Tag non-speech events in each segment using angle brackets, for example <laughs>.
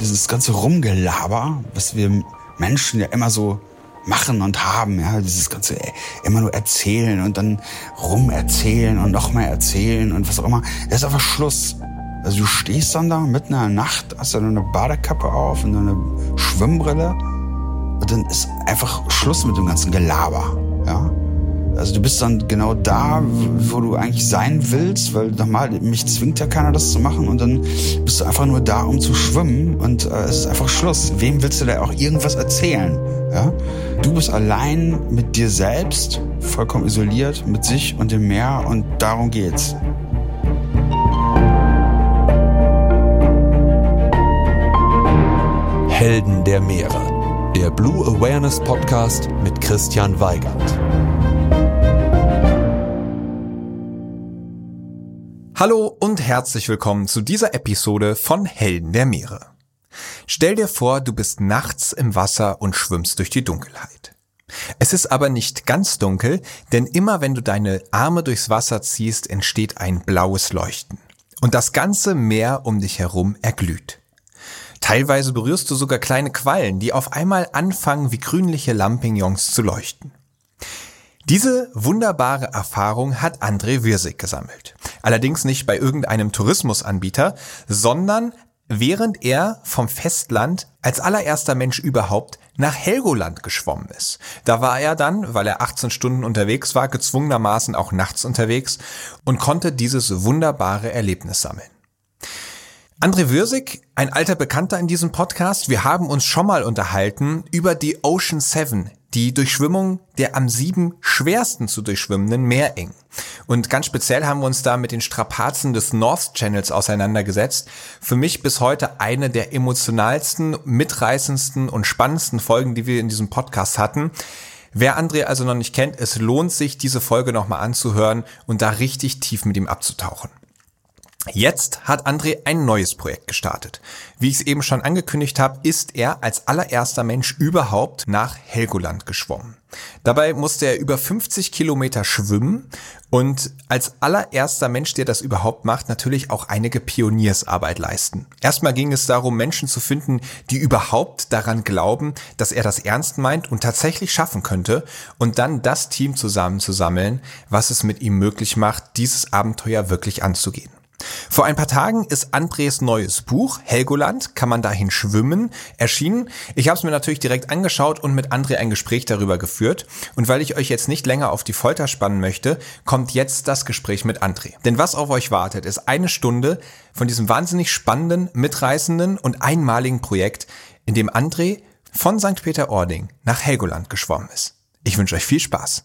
dieses ganze Rumgelaber, was wir Menschen ja immer so machen und haben, ja, dieses ganze ey, immer nur erzählen und dann rumerzählen und noch mehr erzählen und was auch immer. Das ist einfach Schluss. Also du stehst dann da mitten in der Nacht, hast dann eine Badekappe auf und eine Schwimmbrille und dann ist einfach Schluss mit dem ganzen Gelaber, ja. Also du bist dann genau da, wo du eigentlich sein willst, weil normal, mich zwingt ja keiner das zu machen und dann bist du einfach nur da, um zu schwimmen und äh, es ist einfach Schluss. Wem willst du da auch irgendwas erzählen? Ja? Du bist allein mit dir selbst, vollkommen isoliert, mit sich und dem Meer und darum geht's. Helden der Meere, der Blue Awareness Podcast mit Christian Weigand. Hallo und herzlich willkommen zu dieser Episode von Helden der Meere. Stell dir vor, du bist nachts im Wasser und schwimmst durch die Dunkelheit. Es ist aber nicht ganz dunkel, denn immer wenn du deine Arme durchs Wasser ziehst, entsteht ein blaues Leuchten. Und das ganze Meer um dich herum erglüht. Teilweise berührst du sogar kleine Quallen, die auf einmal anfangen, wie grünliche Lampignons zu leuchten. Diese wunderbare Erfahrung hat André Wirsig gesammelt. Allerdings nicht bei irgendeinem Tourismusanbieter, sondern während er vom Festland als allererster Mensch überhaupt nach Helgoland geschwommen ist. Da war er dann, weil er 18 Stunden unterwegs war, gezwungenermaßen auch nachts unterwegs und konnte dieses wunderbare Erlebnis sammeln. André Würsig, ein alter Bekannter in diesem Podcast, wir haben uns schon mal unterhalten über die Ocean Seven, die Durchschwimmung der am sieben schwersten zu durchschwimmenden Meereng. Und ganz speziell haben wir uns da mit den Strapazen des North Channels auseinandergesetzt. Für mich bis heute eine der emotionalsten, mitreißendsten und spannendsten Folgen, die wir in diesem Podcast hatten. Wer André also noch nicht kennt, es lohnt sich, diese Folge nochmal anzuhören und da richtig tief mit ihm abzutauchen. Jetzt hat André ein neues Projekt gestartet. Wie ich es eben schon angekündigt habe, ist er als allererster Mensch überhaupt nach Helgoland geschwommen. Dabei musste er über 50 Kilometer schwimmen und als allererster Mensch, der das überhaupt macht, natürlich auch einige Pioniersarbeit leisten. Erstmal ging es darum, Menschen zu finden, die überhaupt daran glauben, dass er das ernst meint und tatsächlich schaffen könnte und dann das Team zusammenzusammeln, was es mit ihm möglich macht, dieses Abenteuer wirklich anzugehen. Vor ein paar Tagen ist Andres neues Buch Helgoland, kann man dahin schwimmen, erschienen. Ich habe es mir natürlich direkt angeschaut und mit André ein Gespräch darüber geführt. Und weil ich euch jetzt nicht länger auf die Folter spannen möchte, kommt jetzt das Gespräch mit André. Denn was auf euch wartet, ist eine Stunde von diesem wahnsinnig spannenden, mitreißenden und einmaligen Projekt, in dem André von St. Peter-Ording nach Helgoland geschwommen ist. Ich wünsche euch viel Spaß.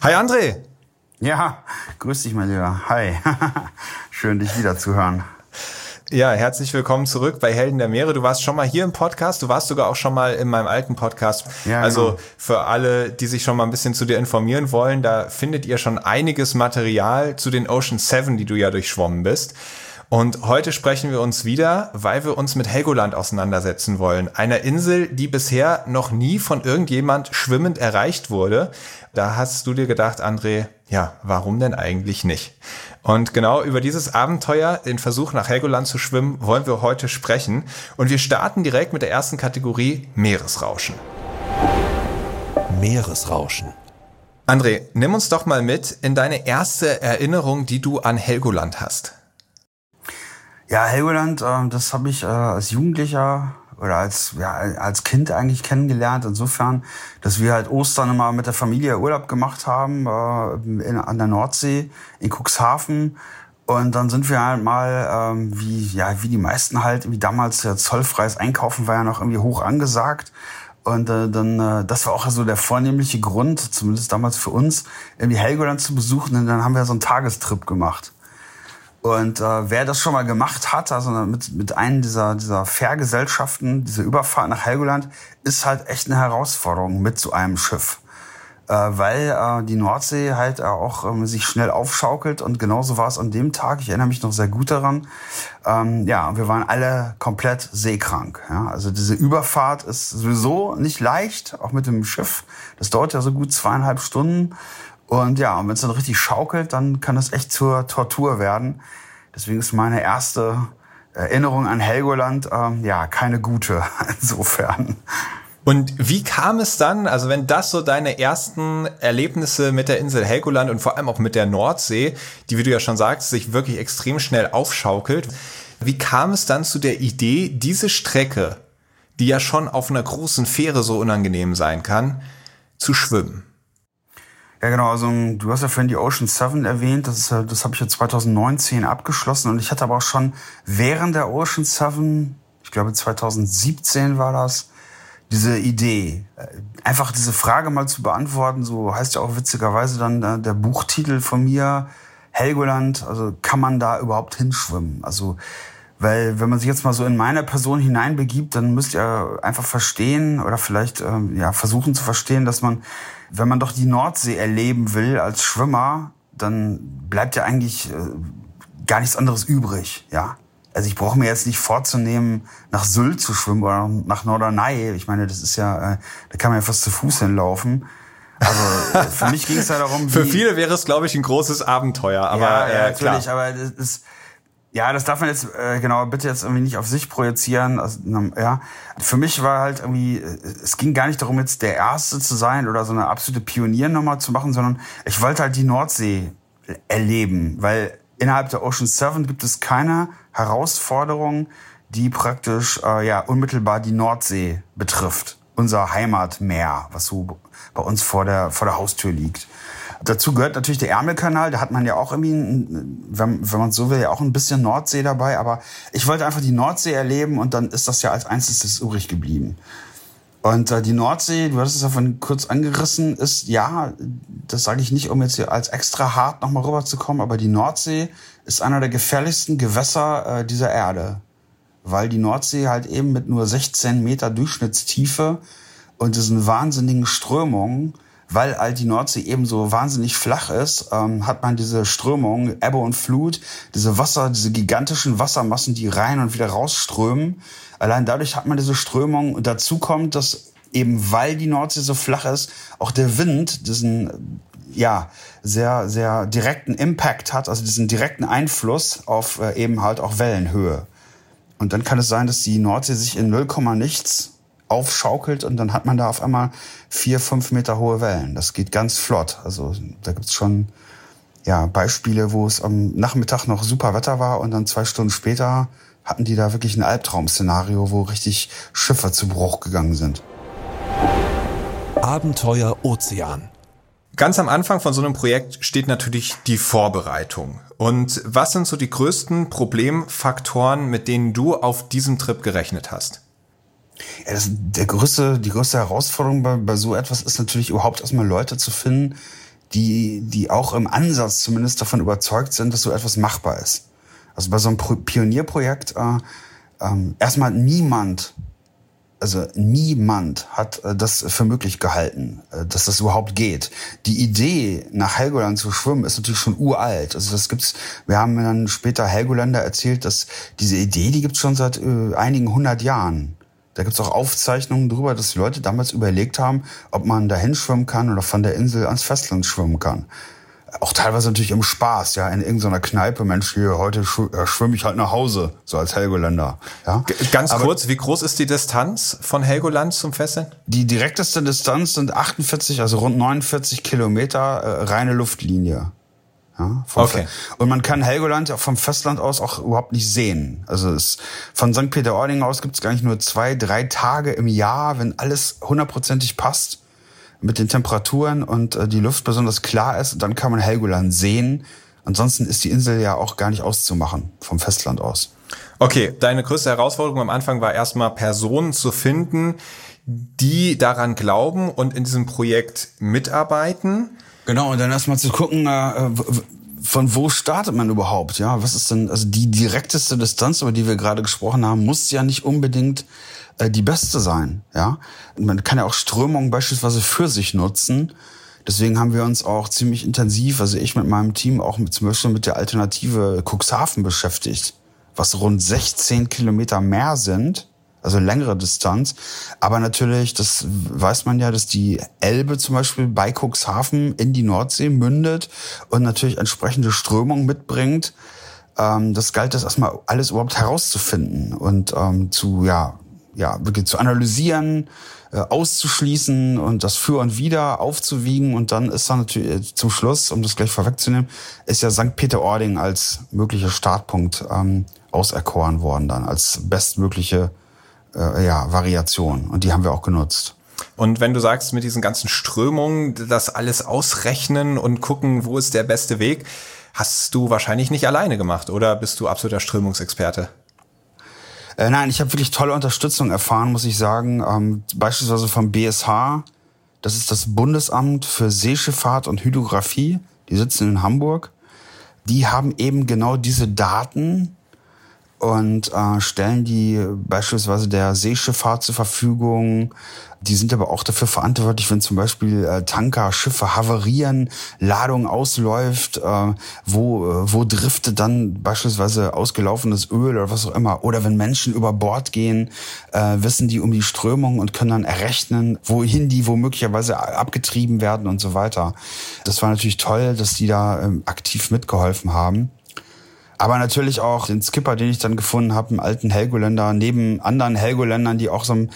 Hi André! Ja, grüß dich, mein Lieber. Hi. <laughs> Schön, dich wieder zu hören. Ja, herzlich willkommen zurück bei Helden der Meere. Du warst schon mal hier im Podcast, du warst sogar auch schon mal in meinem alten Podcast. Ja, also genau. für alle, die sich schon mal ein bisschen zu dir informieren wollen, da findet ihr schon einiges Material zu den Ocean Seven, die du ja durchschwommen bist. Und heute sprechen wir uns wieder, weil wir uns mit Helgoland auseinandersetzen wollen. Einer Insel, die bisher noch nie von irgendjemand schwimmend erreicht wurde. Da hast du dir gedacht, André, ja, warum denn eigentlich nicht? Und genau über dieses Abenteuer, den Versuch nach Helgoland zu schwimmen, wollen wir heute sprechen. Und wir starten direkt mit der ersten Kategorie Meeresrauschen. Meeresrauschen. André, nimm uns doch mal mit in deine erste Erinnerung, die du an Helgoland hast. Ja, Helgoland, äh, das habe ich äh, als Jugendlicher oder als, ja, als Kind eigentlich kennengelernt. Insofern, dass wir halt Ostern immer mit der Familie Urlaub gemacht haben äh, in, an der Nordsee in Cuxhaven. Und dann sind wir halt mal, ähm, wie, ja, wie die meisten halt, wie damals ja zollfreies Einkaufen war ja noch irgendwie hoch angesagt. Und äh, dann, äh, das war auch so der vornehmliche Grund, zumindest damals für uns, irgendwie Helgoland zu besuchen. Und dann haben wir so einen Tagestrip gemacht. Und äh, wer das schon mal gemacht hat, also mit, mit einem dieser, dieser Fährgesellschaften, diese Überfahrt nach Helgoland, ist halt echt eine Herausforderung mit so einem Schiff. Äh, weil äh, die Nordsee halt auch ähm, sich schnell aufschaukelt und genauso war es an dem Tag. Ich erinnere mich noch sehr gut daran. Ähm, ja, wir waren alle komplett seekrank. Ja? Also diese Überfahrt ist sowieso nicht leicht, auch mit dem Schiff. Das dauert ja so gut zweieinhalb Stunden. Und ja, und wenn es dann richtig schaukelt, dann kann das echt zur Tortur werden. Deswegen ist meine erste Erinnerung an Helgoland ähm, ja keine gute <laughs> insofern. Und wie kam es dann, also wenn das so deine ersten Erlebnisse mit der Insel Helgoland und vor allem auch mit der Nordsee, die, wie du ja schon sagst, sich wirklich extrem schnell aufschaukelt, wie kam es dann zu der Idee, diese Strecke, die ja schon auf einer großen Fähre so unangenehm sein kann, zu schwimmen? Ja, genau. Also du hast ja vorhin die Ocean 7 erwähnt. Das, ist, das habe ich ja 2019 abgeschlossen. Und ich hatte aber auch schon während der Ocean 7, ich glaube 2017 war das, diese Idee. Einfach diese Frage mal zu beantworten. So heißt ja auch witzigerweise dann der, der Buchtitel von mir, Helgoland. Also kann man da überhaupt hinschwimmen? Also weil wenn man sich jetzt mal so in meine Person hineinbegibt, dann müsst ihr einfach verstehen oder vielleicht ähm, ja versuchen zu verstehen, dass man wenn man doch die Nordsee erleben will als Schwimmer, dann bleibt ja eigentlich äh, gar nichts anderes übrig, ja. Also ich brauche mir jetzt nicht vorzunehmen, nach Sylt zu schwimmen oder nach Norderney. Ich meine, das ist ja, äh, da kann man ja fast zu Fuß hinlaufen. Also äh, für mich ging es ja darum. <laughs> für viele wäre es, glaube ich, ein großes Abenteuer. Aber ja, ja, äh, natürlich. Klar. Aber das ist ja, das darf man jetzt äh, genau bitte jetzt irgendwie nicht auf sich projizieren. Also, ja, für mich war halt irgendwie, äh, es ging gar nicht darum, jetzt der Erste zu sein oder so eine absolute Pioniernummer zu machen, sondern ich wollte halt die Nordsee erleben, weil innerhalb der Ocean Seven gibt es keine Herausforderung, die praktisch äh, ja unmittelbar die Nordsee betrifft, unser Heimatmeer, was so bei uns vor der vor der Haustür liegt. Dazu gehört natürlich der Ärmelkanal, da hat man ja auch irgendwie, wenn, wenn man so will, ja auch ein bisschen Nordsee dabei. Aber ich wollte einfach die Nordsee erleben und dann ist das ja als einziges übrig geblieben. Und äh, die Nordsee, du hattest es ja von kurz angerissen, ist ja, das sage ich nicht, um jetzt hier als extra hart nochmal rüberzukommen, aber die Nordsee ist einer der gefährlichsten Gewässer äh, dieser Erde. Weil die Nordsee halt eben mit nur 16 Meter Durchschnittstiefe und diesen wahnsinnigen Strömungen weil halt die Nordsee eben so wahnsinnig flach ist, ähm, hat man diese Strömung, Ebbe und Flut, diese Wasser, diese gigantischen Wassermassen, die rein und wieder rausströmen. Allein dadurch hat man diese Strömung. Und dazu kommt, dass eben weil die Nordsee so flach ist, auch der Wind diesen ja sehr sehr direkten Impact hat, also diesen direkten Einfluss auf äh, eben halt auch Wellenhöhe. Und dann kann es sein, dass die Nordsee sich in 0, nichts aufschaukelt und dann hat man da auf einmal vier, fünf Meter hohe Wellen. Das geht ganz flott. Also da gibt's schon ja, Beispiele, wo es am Nachmittag noch super Wetter war und dann zwei Stunden später hatten die da wirklich ein Albtraum-Szenario, wo richtig Schiffe zu Bruch gegangen sind. Abenteuer Ozean. Ganz am Anfang von so einem Projekt steht natürlich die Vorbereitung. Und was sind so die größten Problemfaktoren, mit denen du auf diesem Trip gerechnet hast? Ja, das, der größte, die größte Herausforderung bei, bei so etwas ist natürlich überhaupt erstmal Leute zu finden, die, die auch im Ansatz zumindest davon überzeugt sind, dass so etwas machbar ist. Also bei so einem Pionierprojekt äh, ähm, erstmal niemand also niemand hat äh, das für möglich gehalten, äh, dass das überhaupt geht. Die Idee, nach Helgoland zu schwimmen, ist natürlich schon uralt. Also das gibt's. Wir haben dann später Helgoländer erzählt, dass diese Idee, die gibt's schon seit äh, einigen hundert Jahren. Da gibt's auch Aufzeichnungen darüber, dass die Leute damals überlegt haben, ob man dahin schwimmen kann oder von der Insel ans Festland schwimmen kann auch teilweise natürlich im Spaß, ja, in irgendeiner Kneipe, Mensch, hier, heute äh, schwimme ich halt nach Hause, so als Helgoländer. Ja. Ganz Aber kurz, wie groß ist die Distanz von Helgoland zum Festland? Die direkteste Distanz sind 48, also rund 49 Kilometer äh, reine Luftlinie. Ja, okay. Und man kann Helgoland vom Festland aus auch überhaupt nicht sehen. Also es, von St. Peter-Ording aus gibt es gar nicht nur zwei, drei Tage im Jahr, wenn alles hundertprozentig passt mit den Temperaturen und äh, die Luft besonders klar ist, dann kann man Helgoland sehen. Ansonsten ist die Insel ja auch gar nicht auszumachen vom Festland aus. Okay, deine größte Herausforderung am Anfang war erstmal Personen zu finden, die daran glauben und in diesem Projekt mitarbeiten. Genau, und dann erstmal zu gucken, äh, von wo startet man überhaupt? Ja, was ist denn, also die direkteste Distanz, über die wir gerade gesprochen haben, muss ja nicht unbedingt äh, die beste sein. Ja, man kann ja auch Strömungen beispielsweise für sich nutzen. Deswegen haben wir uns auch ziemlich intensiv, also ich mit meinem Team auch mit, zum Beispiel mit der Alternative Cuxhaven beschäftigt, was rund 16 Kilometer mehr sind, also längere Distanz. Aber natürlich, das weiß man ja, dass die Elbe zum Beispiel bei Cuxhaven in die Nordsee mündet und natürlich entsprechende Strömungen mitbringt. Ähm, das galt das erstmal alles überhaupt herauszufinden und ähm, zu, ja, ja, wirklich zu analysieren, äh, auszuschließen und das für und wieder aufzuwiegen. Und dann ist dann natürlich äh, zum Schluss, um das gleich vorwegzunehmen, ist ja St. Peter-Ording als möglicher Startpunkt ähm, auserkoren worden dann, als bestmögliche äh, ja, Variation. Und die haben wir auch genutzt. Und wenn du sagst, mit diesen ganzen Strömungen, das alles ausrechnen und gucken, wo ist der beste Weg, hast du wahrscheinlich nicht alleine gemacht, oder bist du absoluter Strömungsexperte? Äh, nein, ich habe wirklich tolle Unterstützung erfahren, muss ich sagen. Ähm, beispielsweise vom BSH, das ist das Bundesamt für Seeschifffahrt und Hydrographie, die sitzen in Hamburg. Die haben eben genau diese Daten und äh, stellen die beispielsweise der Seeschifffahrt zur Verfügung. Die sind aber auch dafür verantwortlich, wenn zum Beispiel äh, Tanker, Schiffe havarieren, Ladung ausläuft, äh, wo, äh, wo driftet dann beispielsweise ausgelaufenes Öl oder was auch immer. Oder wenn Menschen über Bord gehen, äh, wissen die um die Strömung und können dann errechnen, wohin die womöglicherweise abgetrieben werden und so weiter. Das war natürlich toll, dass die da ähm, aktiv mitgeholfen haben. Aber natürlich auch den Skipper, den ich dann gefunden habe, einen alten Helgoländer, neben anderen Helgoländern, die auch so ein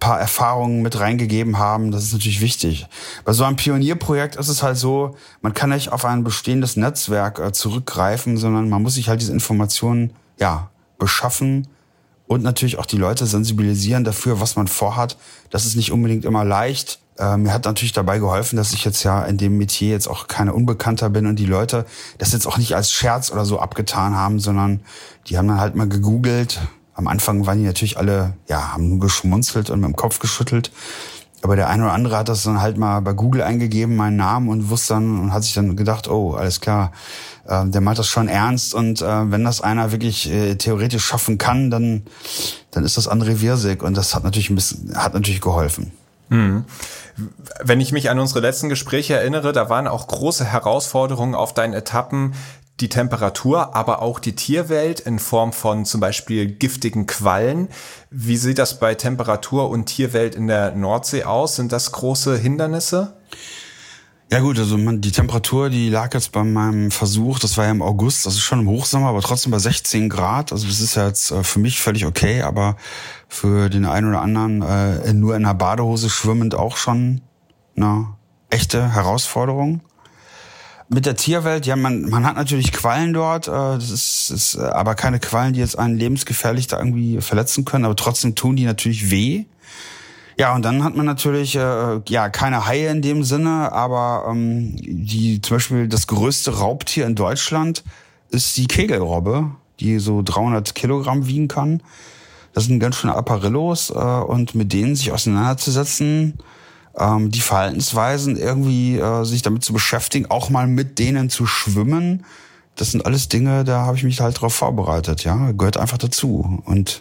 paar Erfahrungen mit reingegeben haben. Das ist natürlich wichtig. Bei so einem Pionierprojekt ist es halt so, man kann nicht auf ein bestehendes Netzwerk äh, zurückgreifen, sondern man muss sich halt diese Informationen, ja, beschaffen und natürlich auch die Leute sensibilisieren dafür, was man vorhat. Das ist nicht unbedingt immer leicht. Äh, mir hat natürlich dabei geholfen, dass ich jetzt ja in dem Metier jetzt auch keine Unbekannter bin und die Leute das jetzt auch nicht als Scherz oder so abgetan haben, sondern die haben dann halt mal gegoogelt. Am Anfang waren die natürlich alle, ja, haben nur geschmunzelt und mit dem Kopf geschüttelt. Aber der eine oder andere hat das dann halt mal bei Google eingegeben, meinen Namen und wusste dann und hat sich dann gedacht, oh, alles klar, äh, der meint das schon ernst und äh, wenn das einer wirklich äh, theoretisch schaffen kann, dann dann ist das André Wirsig und das hat natürlich ein bisschen, hat natürlich geholfen. Mhm. Wenn ich mich an unsere letzten Gespräche erinnere, da waren auch große Herausforderungen auf deinen Etappen, die Temperatur, aber auch die Tierwelt in Form von zum Beispiel giftigen Quallen. Wie sieht das bei Temperatur und Tierwelt in der Nordsee aus? Sind das große Hindernisse? Ja gut, also man, die Temperatur, die lag jetzt bei meinem Versuch, das war ja im August, ist schon im Hochsommer, aber trotzdem bei 16 Grad. Also das ist ja jetzt äh, für mich völlig okay, aber für den einen oder anderen äh, nur in einer Badehose schwimmend auch schon eine echte Herausforderung. Mit der Tierwelt, ja, man, man hat natürlich Quallen dort, äh, das ist, ist äh, aber keine Quallen, die jetzt einen lebensgefährlich da irgendwie verletzen können, aber trotzdem tun die natürlich weh. Ja, und dann hat man natürlich äh, ja keine Haie in dem Sinne, aber ähm, die zum Beispiel das größte Raubtier in Deutschland ist die Kegelrobbe, die so 300 Kilogramm wiegen kann. Das sind ganz schöne Apparillos äh, und mit denen sich auseinanderzusetzen, ähm, die Verhaltensweisen irgendwie äh, sich damit zu beschäftigen, auch mal mit denen zu schwimmen, das sind alles Dinge, da habe ich mich halt drauf vorbereitet, ja. Gehört einfach dazu. Und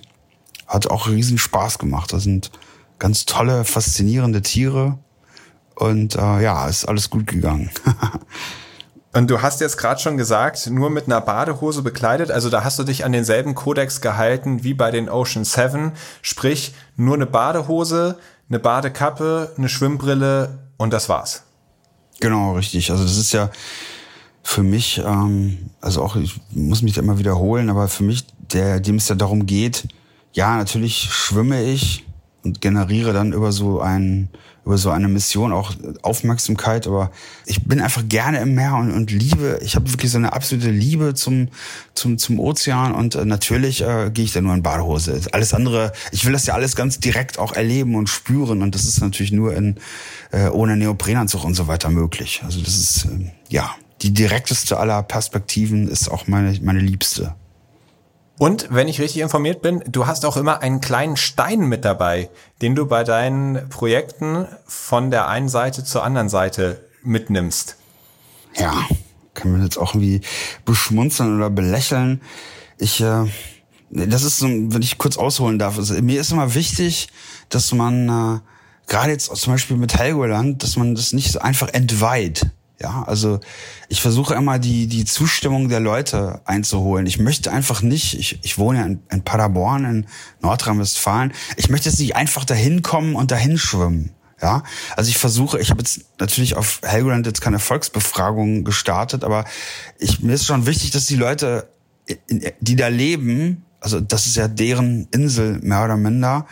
hat auch riesen Spaß gemacht. Das sind ganz tolle, faszinierende Tiere. Und äh, ja, ist alles gut gegangen. <laughs> Und du hast jetzt gerade schon gesagt, nur mit einer Badehose bekleidet, also da hast du dich an denselben Kodex gehalten wie bei den Ocean Seven, sprich nur eine Badehose, eine Badekappe, eine Schwimmbrille und das war's. Genau, richtig. Also das ist ja für mich, ähm, also auch, ich muss mich da immer wiederholen, aber für mich, der, dem es ja darum geht, ja, natürlich schwimme ich und generiere dann über so ein, über so eine Mission auch Aufmerksamkeit, aber ich bin einfach gerne im Meer und, und liebe, ich habe wirklich so eine absolute Liebe zum, zum, zum Ozean und äh, natürlich äh, gehe ich da nur in Badehose. Alles andere, ich will das ja alles ganz direkt auch erleben und spüren und das ist natürlich nur in, äh, ohne Neoprenanzug und so weiter möglich. Also das ist, äh, ja, die direkteste aller Perspektiven ist auch meine, meine liebste. Und wenn ich richtig informiert bin, du hast auch immer einen kleinen Stein mit dabei, den du bei deinen Projekten von der einen Seite zur anderen Seite mitnimmst. Ja, kann man jetzt auch irgendwie beschmunzeln oder belächeln. Ich, äh, das ist so, wenn ich kurz ausholen darf, also, mir ist immer wichtig, dass man äh, gerade jetzt zum Beispiel mit Helgoland, dass man das nicht so einfach entweiht. Ja, also ich versuche immer die, die Zustimmung der Leute einzuholen. Ich möchte einfach nicht, ich, ich wohne ja in, in Paderborn in Nordrhein-Westfalen, ich möchte jetzt nicht einfach dahin kommen und dahin schwimmen. Ja, also ich versuche, ich habe jetzt natürlich auf Helgoland jetzt keine Volksbefragung gestartet, aber ich, mir ist schon wichtig, dass die Leute, die da leben, also das ist ja deren Insel mehr oder minder,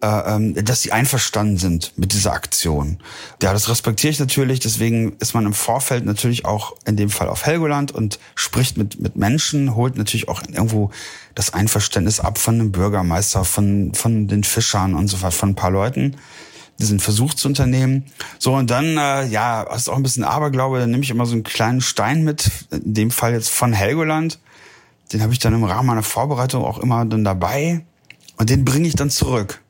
äh, ähm, dass sie einverstanden sind mit dieser Aktion. Ja, das respektiere ich natürlich. Deswegen ist man im Vorfeld natürlich auch in dem Fall auf Helgoland und spricht mit, mit Menschen, holt natürlich auch irgendwo das Einverständnis ab von dem Bürgermeister, von, von den Fischern und so weiter, von ein paar Leuten diesen Versuch zu unternehmen. So, und dann, äh, ja, hast auch ein bisschen Aberglaube, dann nehme ich immer so einen kleinen Stein mit, in dem Fall jetzt von Helgoland. Den habe ich dann im Rahmen meiner Vorbereitung auch immer dann dabei. Und den bringe ich dann zurück.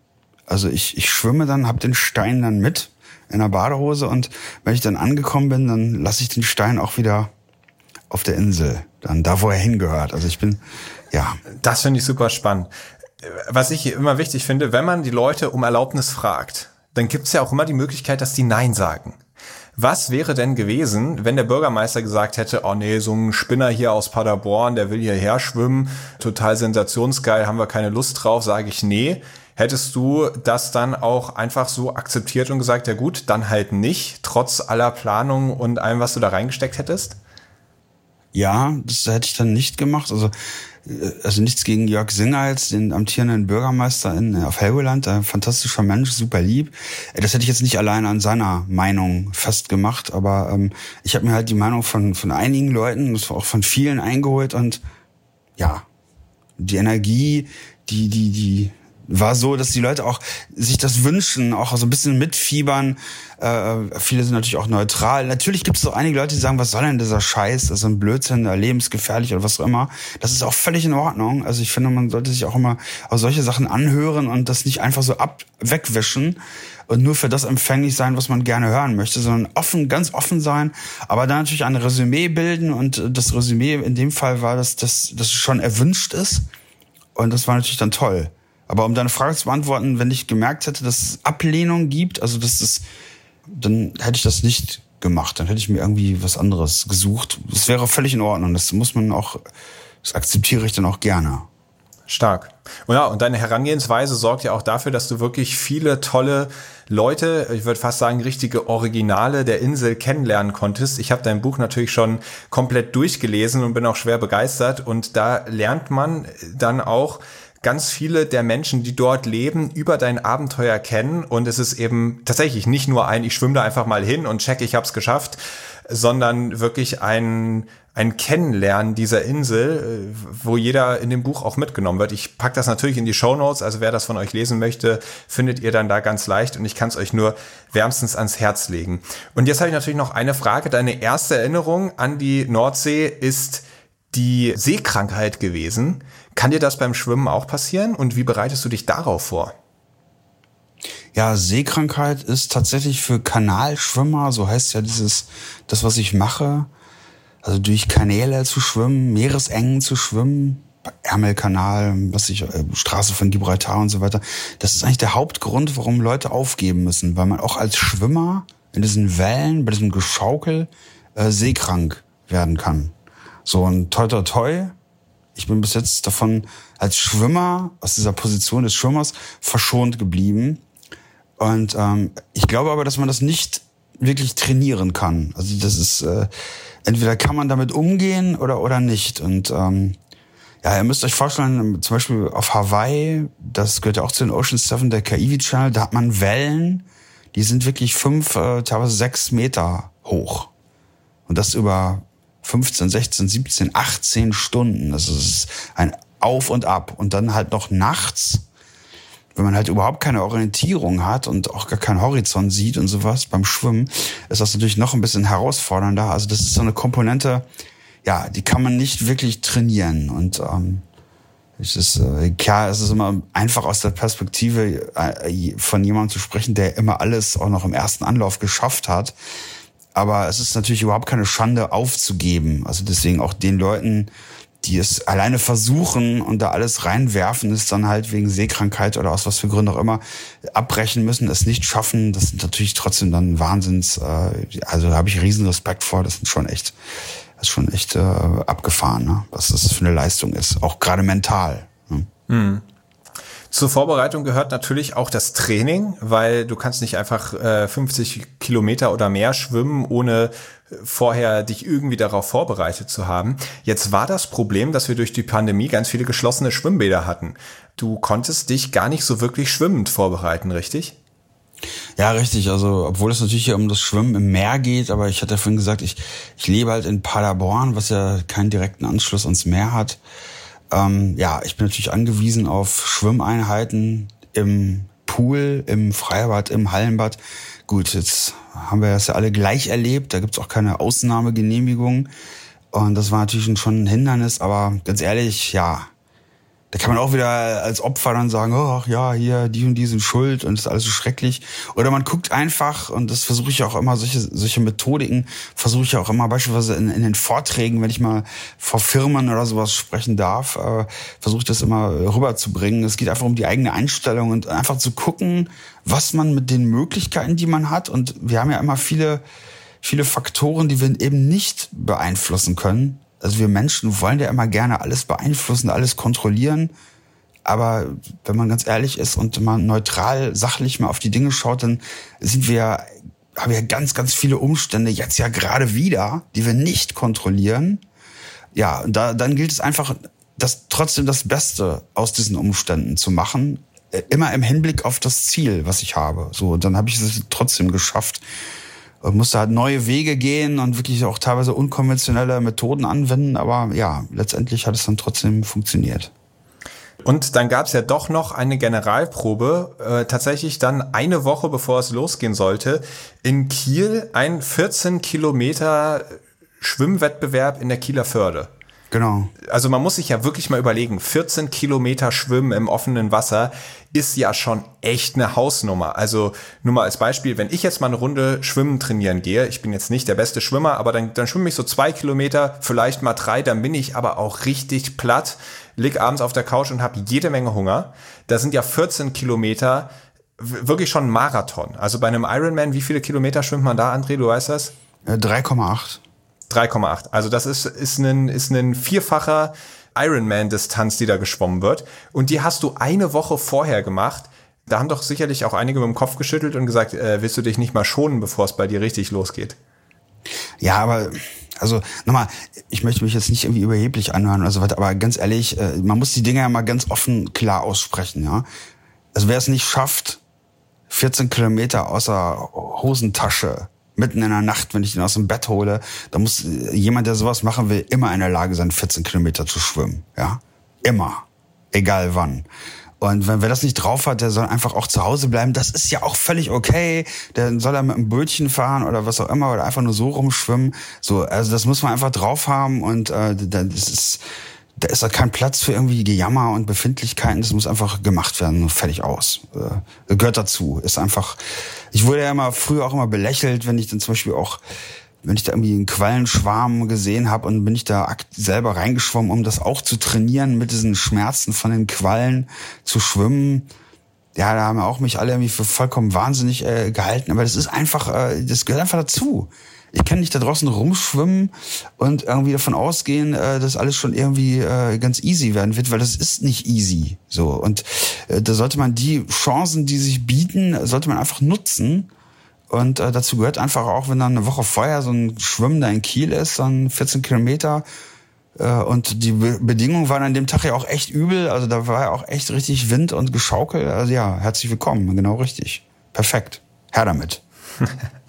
Also ich, ich schwimme dann, hab den Stein dann mit in der Badehose und wenn ich dann angekommen bin, dann lasse ich den Stein auch wieder auf der Insel, dann da, wo er hingehört. Also ich bin, ja. Das finde ich super spannend. Was ich immer wichtig finde, wenn man die Leute um Erlaubnis fragt, dann gibt es ja auch immer die Möglichkeit, dass die Nein sagen. Was wäre denn gewesen, wenn der Bürgermeister gesagt hätte, oh nee, so ein Spinner hier aus Paderborn, der will hierher schwimmen, total sensationsgeil, haben wir keine Lust drauf, sage ich nee. Hättest du das dann auch einfach so akzeptiert und gesagt, ja gut, dann halt nicht, trotz aller Planung und allem, was du da reingesteckt hättest? Ja, das hätte ich dann nicht gemacht. Also, äh, also nichts gegen Jörg Singerls, den amtierenden Bürgermeister in, auf Helgoland, ein fantastischer Mensch, super lieb. Äh, das hätte ich jetzt nicht allein an seiner Meinung festgemacht, aber ähm, ich habe mir halt die Meinung von, von einigen Leuten, auch von vielen eingeholt und ja, die Energie, die, die, die war so, dass die Leute auch sich das wünschen, auch so ein bisschen mitfiebern. Äh, viele sind natürlich auch neutral. Natürlich gibt es so einige Leute, die sagen, was soll denn dieser Scheiß? Das ist ein Blödsinn, lebensgefährlich oder was auch immer. Das ist auch völlig in Ordnung. Also ich finde, man sollte sich auch immer auch solche Sachen anhören und das nicht einfach so ab wegwischen und nur für das empfänglich sein, was man gerne hören möchte, sondern offen, ganz offen sein, aber dann natürlich ein Resümee bilden und das Resümee in dem Fall war, dass das, das schon erwünscht ist. Und das war natürlich dann toll. Aber um deine Frage zu beantworten, wenn ich gemerkt hätte, dass es Ablehnung gibt, also dass es, dann hätte ich das nicht gemacht. Dann hätte ich mir irgendwie was anderes gesucht. Das wäre völlig in Ordnung. Das muss man auch, das akzeptiere ich dann auch gerne. Stark. Und ja, und deine Herangehensweise sorgt ja auch dafür, dass du wirklich viele tolle Leute, ich würde fast sagen richtige Originale der Insel kennenlernen konntest. Ich habe dein Buch natürlich schon komplett durchgelesen und bin auch schwer begeistert. Und da lernt man dann auch, ganz viele der Menschen, die dort leben, über dein Abenteuer kennen. Und es ist eben tatsächlich nicht nur ein, ich schwimme da einfach mal hin und check, ich hab's geschafft, sondern wirklich ein, ein Kennenlernen dieser Insel, äh, wo jeder in dem Buch auch mitgenommen wird. Ich pack das natürlich in die Show Notes, also wer das von euch lesen möchte, findet ihr dann da ganz leicht und ich kann es euch nur wärmstens ans Herz legen. Und jetzt habe ich natürlich noch eine Frage. Deine erste Erinnerung an die Nordsee ist die Seekrankheit gewesen. Kann dir das beim Schwimmen auch passieren und wie bereitest du dich darauf vor? Ja, Seekrankheit ist tatsächlich für Kanalschwimmer, so heißt ja dieses, das, was ich mache. Also durch Kanäle zu schwimmen, Meeresengen zu schwimmen, Ärmelkanal, was ich, äh, Straße von Gibraltar und so weiter. Das ist eigentlich der Hauptgrund, warum Leute aufgeben müssen, weil man auch als Schwimmer in diesen Wellen, bei diesem Geschaukel äh, seekrank werden kann. So ein toi toi toi. Ich bin bis jetzt davon als Schwimmer, aus dieser Position des Schwimmers, verschont geblieben. Und ähm, ich glaube aber, dass man das nicht wirklich trainieren kann. Also das ist, äh, entweder kann man damit umgehen oder, oder nicht. Und ähm, ja, ihr müsst euch vorstellen, zum Beispiel auf Hawaii, das gehört ja auch zu den Ocean Seven, der Kaiwi Channel, da hat man Wellen, die sind wirklich fünf, äh, teilweise sechs Meter hoch. Und das über 15, 16, 17, 18 Stunden. Das ist ein Auf und Ab. Und dann halt noch nachts, wenn man halt überhaupt keine Orientierung hat und auch gar keinen Horizont sieht und sowas beim Schwimmen, ist das natürlich noch ein bisschen herausfordernder. Also das ist so eine Komponente, ja, die kann man nicht wirklich trainieren. Und ähm, es ist, äh, klar, es ist immer einfach aus der Perspektive äh, von jemandem zu sprechen, der immer alles auch noch im ersten Anlauf geschafft hat. Aber es ist natürlich überhaupt keine Schande aufzugeben. Also deswegen auch den Leuten, die es alleine versuchen und da alles reinwerfen, ist dann halt wegen Seekrankheit oder aus was für Gründen auch immer abbrechen müssen, es nicht schaffen. Das sind natürlich trotzdem dann Wahnsinns, äh, also da habe ich riesen Respekt vor. Das sind schon echt, das ist schon echt äh, abgefahren, ne? was das für eine Leistung ist, auch gerade mental. Ne? Mhm. Zur Vorbereitung gehört natürlich auch das Training, weil du kannst nicht einfach äh, 50 Kilometer oder mehr schwimmen, ohne vorher dich irgendwie darauf vorbereitet zu haben. Jetzt war das Problem, dass wir durch die Pandemie ganz viele geschlossene Schwimmbäder hatten. Du konntest dich gar nicht so wirklich schwimmend vorbereiten, richtig? Ja, richtig. Also, obwohl es natürlich um das Schwimmen im Meer geht, aber ich hatte vorhin gesagt, ich, ich lebe halt in Paderborn, was ja keinen direkten Anschluss ans Meer hat. Ähm, ja, ich bin natürlich angewiesen auf Schwimmeinheiten im Pool, im Freibad, im Hallenbad. Gut, jetzt haben wir das ja alle gleich erlebt. Da gibt's auch keine Ausnahmegenehmigung. Und das war natürlich schon ein Hindernis, aber ganz ehrlich, ja, da kann man auch wieder als Opfer dann sagen, oh, ach ja, hier, die und die sind schuld und ist alles so schrecklich. Oder man guckt einfach, und das versuche ich auch immer, solche, solche Methodiken versuche ich auch immer beispielsweise in, in den Vorträgen, wenn ich mal vor Firmen oder sowas sprechen darf, äh, versuche ich das immer rüberzubringen. Es geht einfach um die eigene Einstellung und einfach zu gucken, was man mit den Möglichkeiten, die man hat. Und wir haben ja immer viele, viele Faktoren, die wir eben nicht beeinflussen können also wir Menschen wollen ja immer gerne alles beeinflussen, alles kontrollieren. Aber wenn man ganz ehrlich ist und mal neutral, sachlich mal auf die Dinge schaut, dann sind wir, haben wir ganz, ganz viele Umstände jetzt ja gerade wieder, die wir nicht kontrollieren. Ja, da, dann gilt es einfach, das trotzdem das Beste aus diesen Umständen zu machen. Äh, immer im Hinblick auf das Ziel, was ich habe. So, dann habe ich es trotzdem geschafft musste halt neue Wege gehen und wirklich auch teilweise unkonventionelle Methoden anwenden. Aber ja, letztendlich hat es dann trotzdem funktioniert. Und dann gab es ja doch noch eine Generalprobe, äh, tatsächlich dann eine Woche bevor es losgehen sollte, in Kiel ein 14 Kilometer Schwimmwettbewerb in der Kieler Förde. Genau. Also man muss sich ja wirklich mal überlegen, 14 Kilometer Schwimmen im offenen Wasser ist ja schon echt eine Hausnummer. Also nur mal als Beispiel, wenn ich jetzt mal eine Runde Schwimmen trainieren gehe, ich bin jetzt nicht der beste Schwimmer, aber dann, dann schwimme ich so zwei Kilometer, vielleicht mal drei, dann bin ich aber auch richtig platt, lig abends auf der Couch und habe jede Menge Hunger. Da sind ja 14 Kilometer wirklich schon ein Marathon. Also bei einem Ironman, wie viele Kilometer schwimmt man da, André, du weißt das? 3,8. Äh, 3,8. Also das ist, ist ein, ist ein vierfacher Ironman-Distanz, die da geschwommen wird. Und die hast du eine Woche vorher gemacht. Da haben doch sicherlich auch einige mit dem Kopf geschüttelt und gesagt, äh, willst du dich nicht mal schonen, bevor es bei dir richtig losgeht? Ja, aber also nochmal, ich möchte mich jetzt nicht irgendwie überheblich anhören oder so weiter, aber ganz ehrlich, äh, man muss die Dinge ja mal ganz offen klar aussprechen, ja. Also wer es nicht schafft, 14 Kilometer außer Hosentasche mitten in der Nacht, wenn ich ihn aus dem Bett hole, da muss jemand, der sowas machen will, immer in der Lage sein, 14 Kilometer zu schwimmen. Ja, immer, egal wann. Und wenn wer das nicht drauf hat, der soll einfach auch zu Hause bleiben. Das ist ja auch völlig okay. Der soll er mit einem Bötchen fahren oder was auch immer oder einfach nur so rumschwimmen. So, also das muss man einfach drauf haben und äh, das ist da ist da kein Platz für irgendwie Gejammer und Befindlichkeiten. Das muss einfach gemacht werden, fertig aus. Äh, gehört dazu. Ist einfach. Ich wurde ja immer früher auch immer belächelt, wenn ich dann zum Beispiel auch wenn ich da irgendwie einen Quallenschwarm gesehen habe und bin ich da selber reingeschwommen, um das auch zu trainieren, mit diesen Schmerzen von den Quallen zu schwimmen. Ja, da haben auch mich alle irgendwie für vollkommen wahnsinnig äh, gehalten. Aber das ist einfach, äh, das gehört einfach dazu. Ich kann nicht da draußen rumschwimmen und irgendwie davon ausgehen, äh, dass alles schon irgendwie äh, ganz easy werden wird, weil das ist nicht easy. So und äh, da sollte man die Chancen, die sich bieten, sollte man einfach nutzen und äh, dazu gehört einfach auch, wenn dann eine Woche vorher so ein Schwimmen da in Kiel ist, dann 14 Kilometer. Äh, und die Be Bedingungen waren an dem Tag ja auch echt übel. Also da war ja auch echt richtig Wind und Geschaukel. Also ja, herzlich willkommen. Genau richtig. Perfekt. Her damit. <laughs>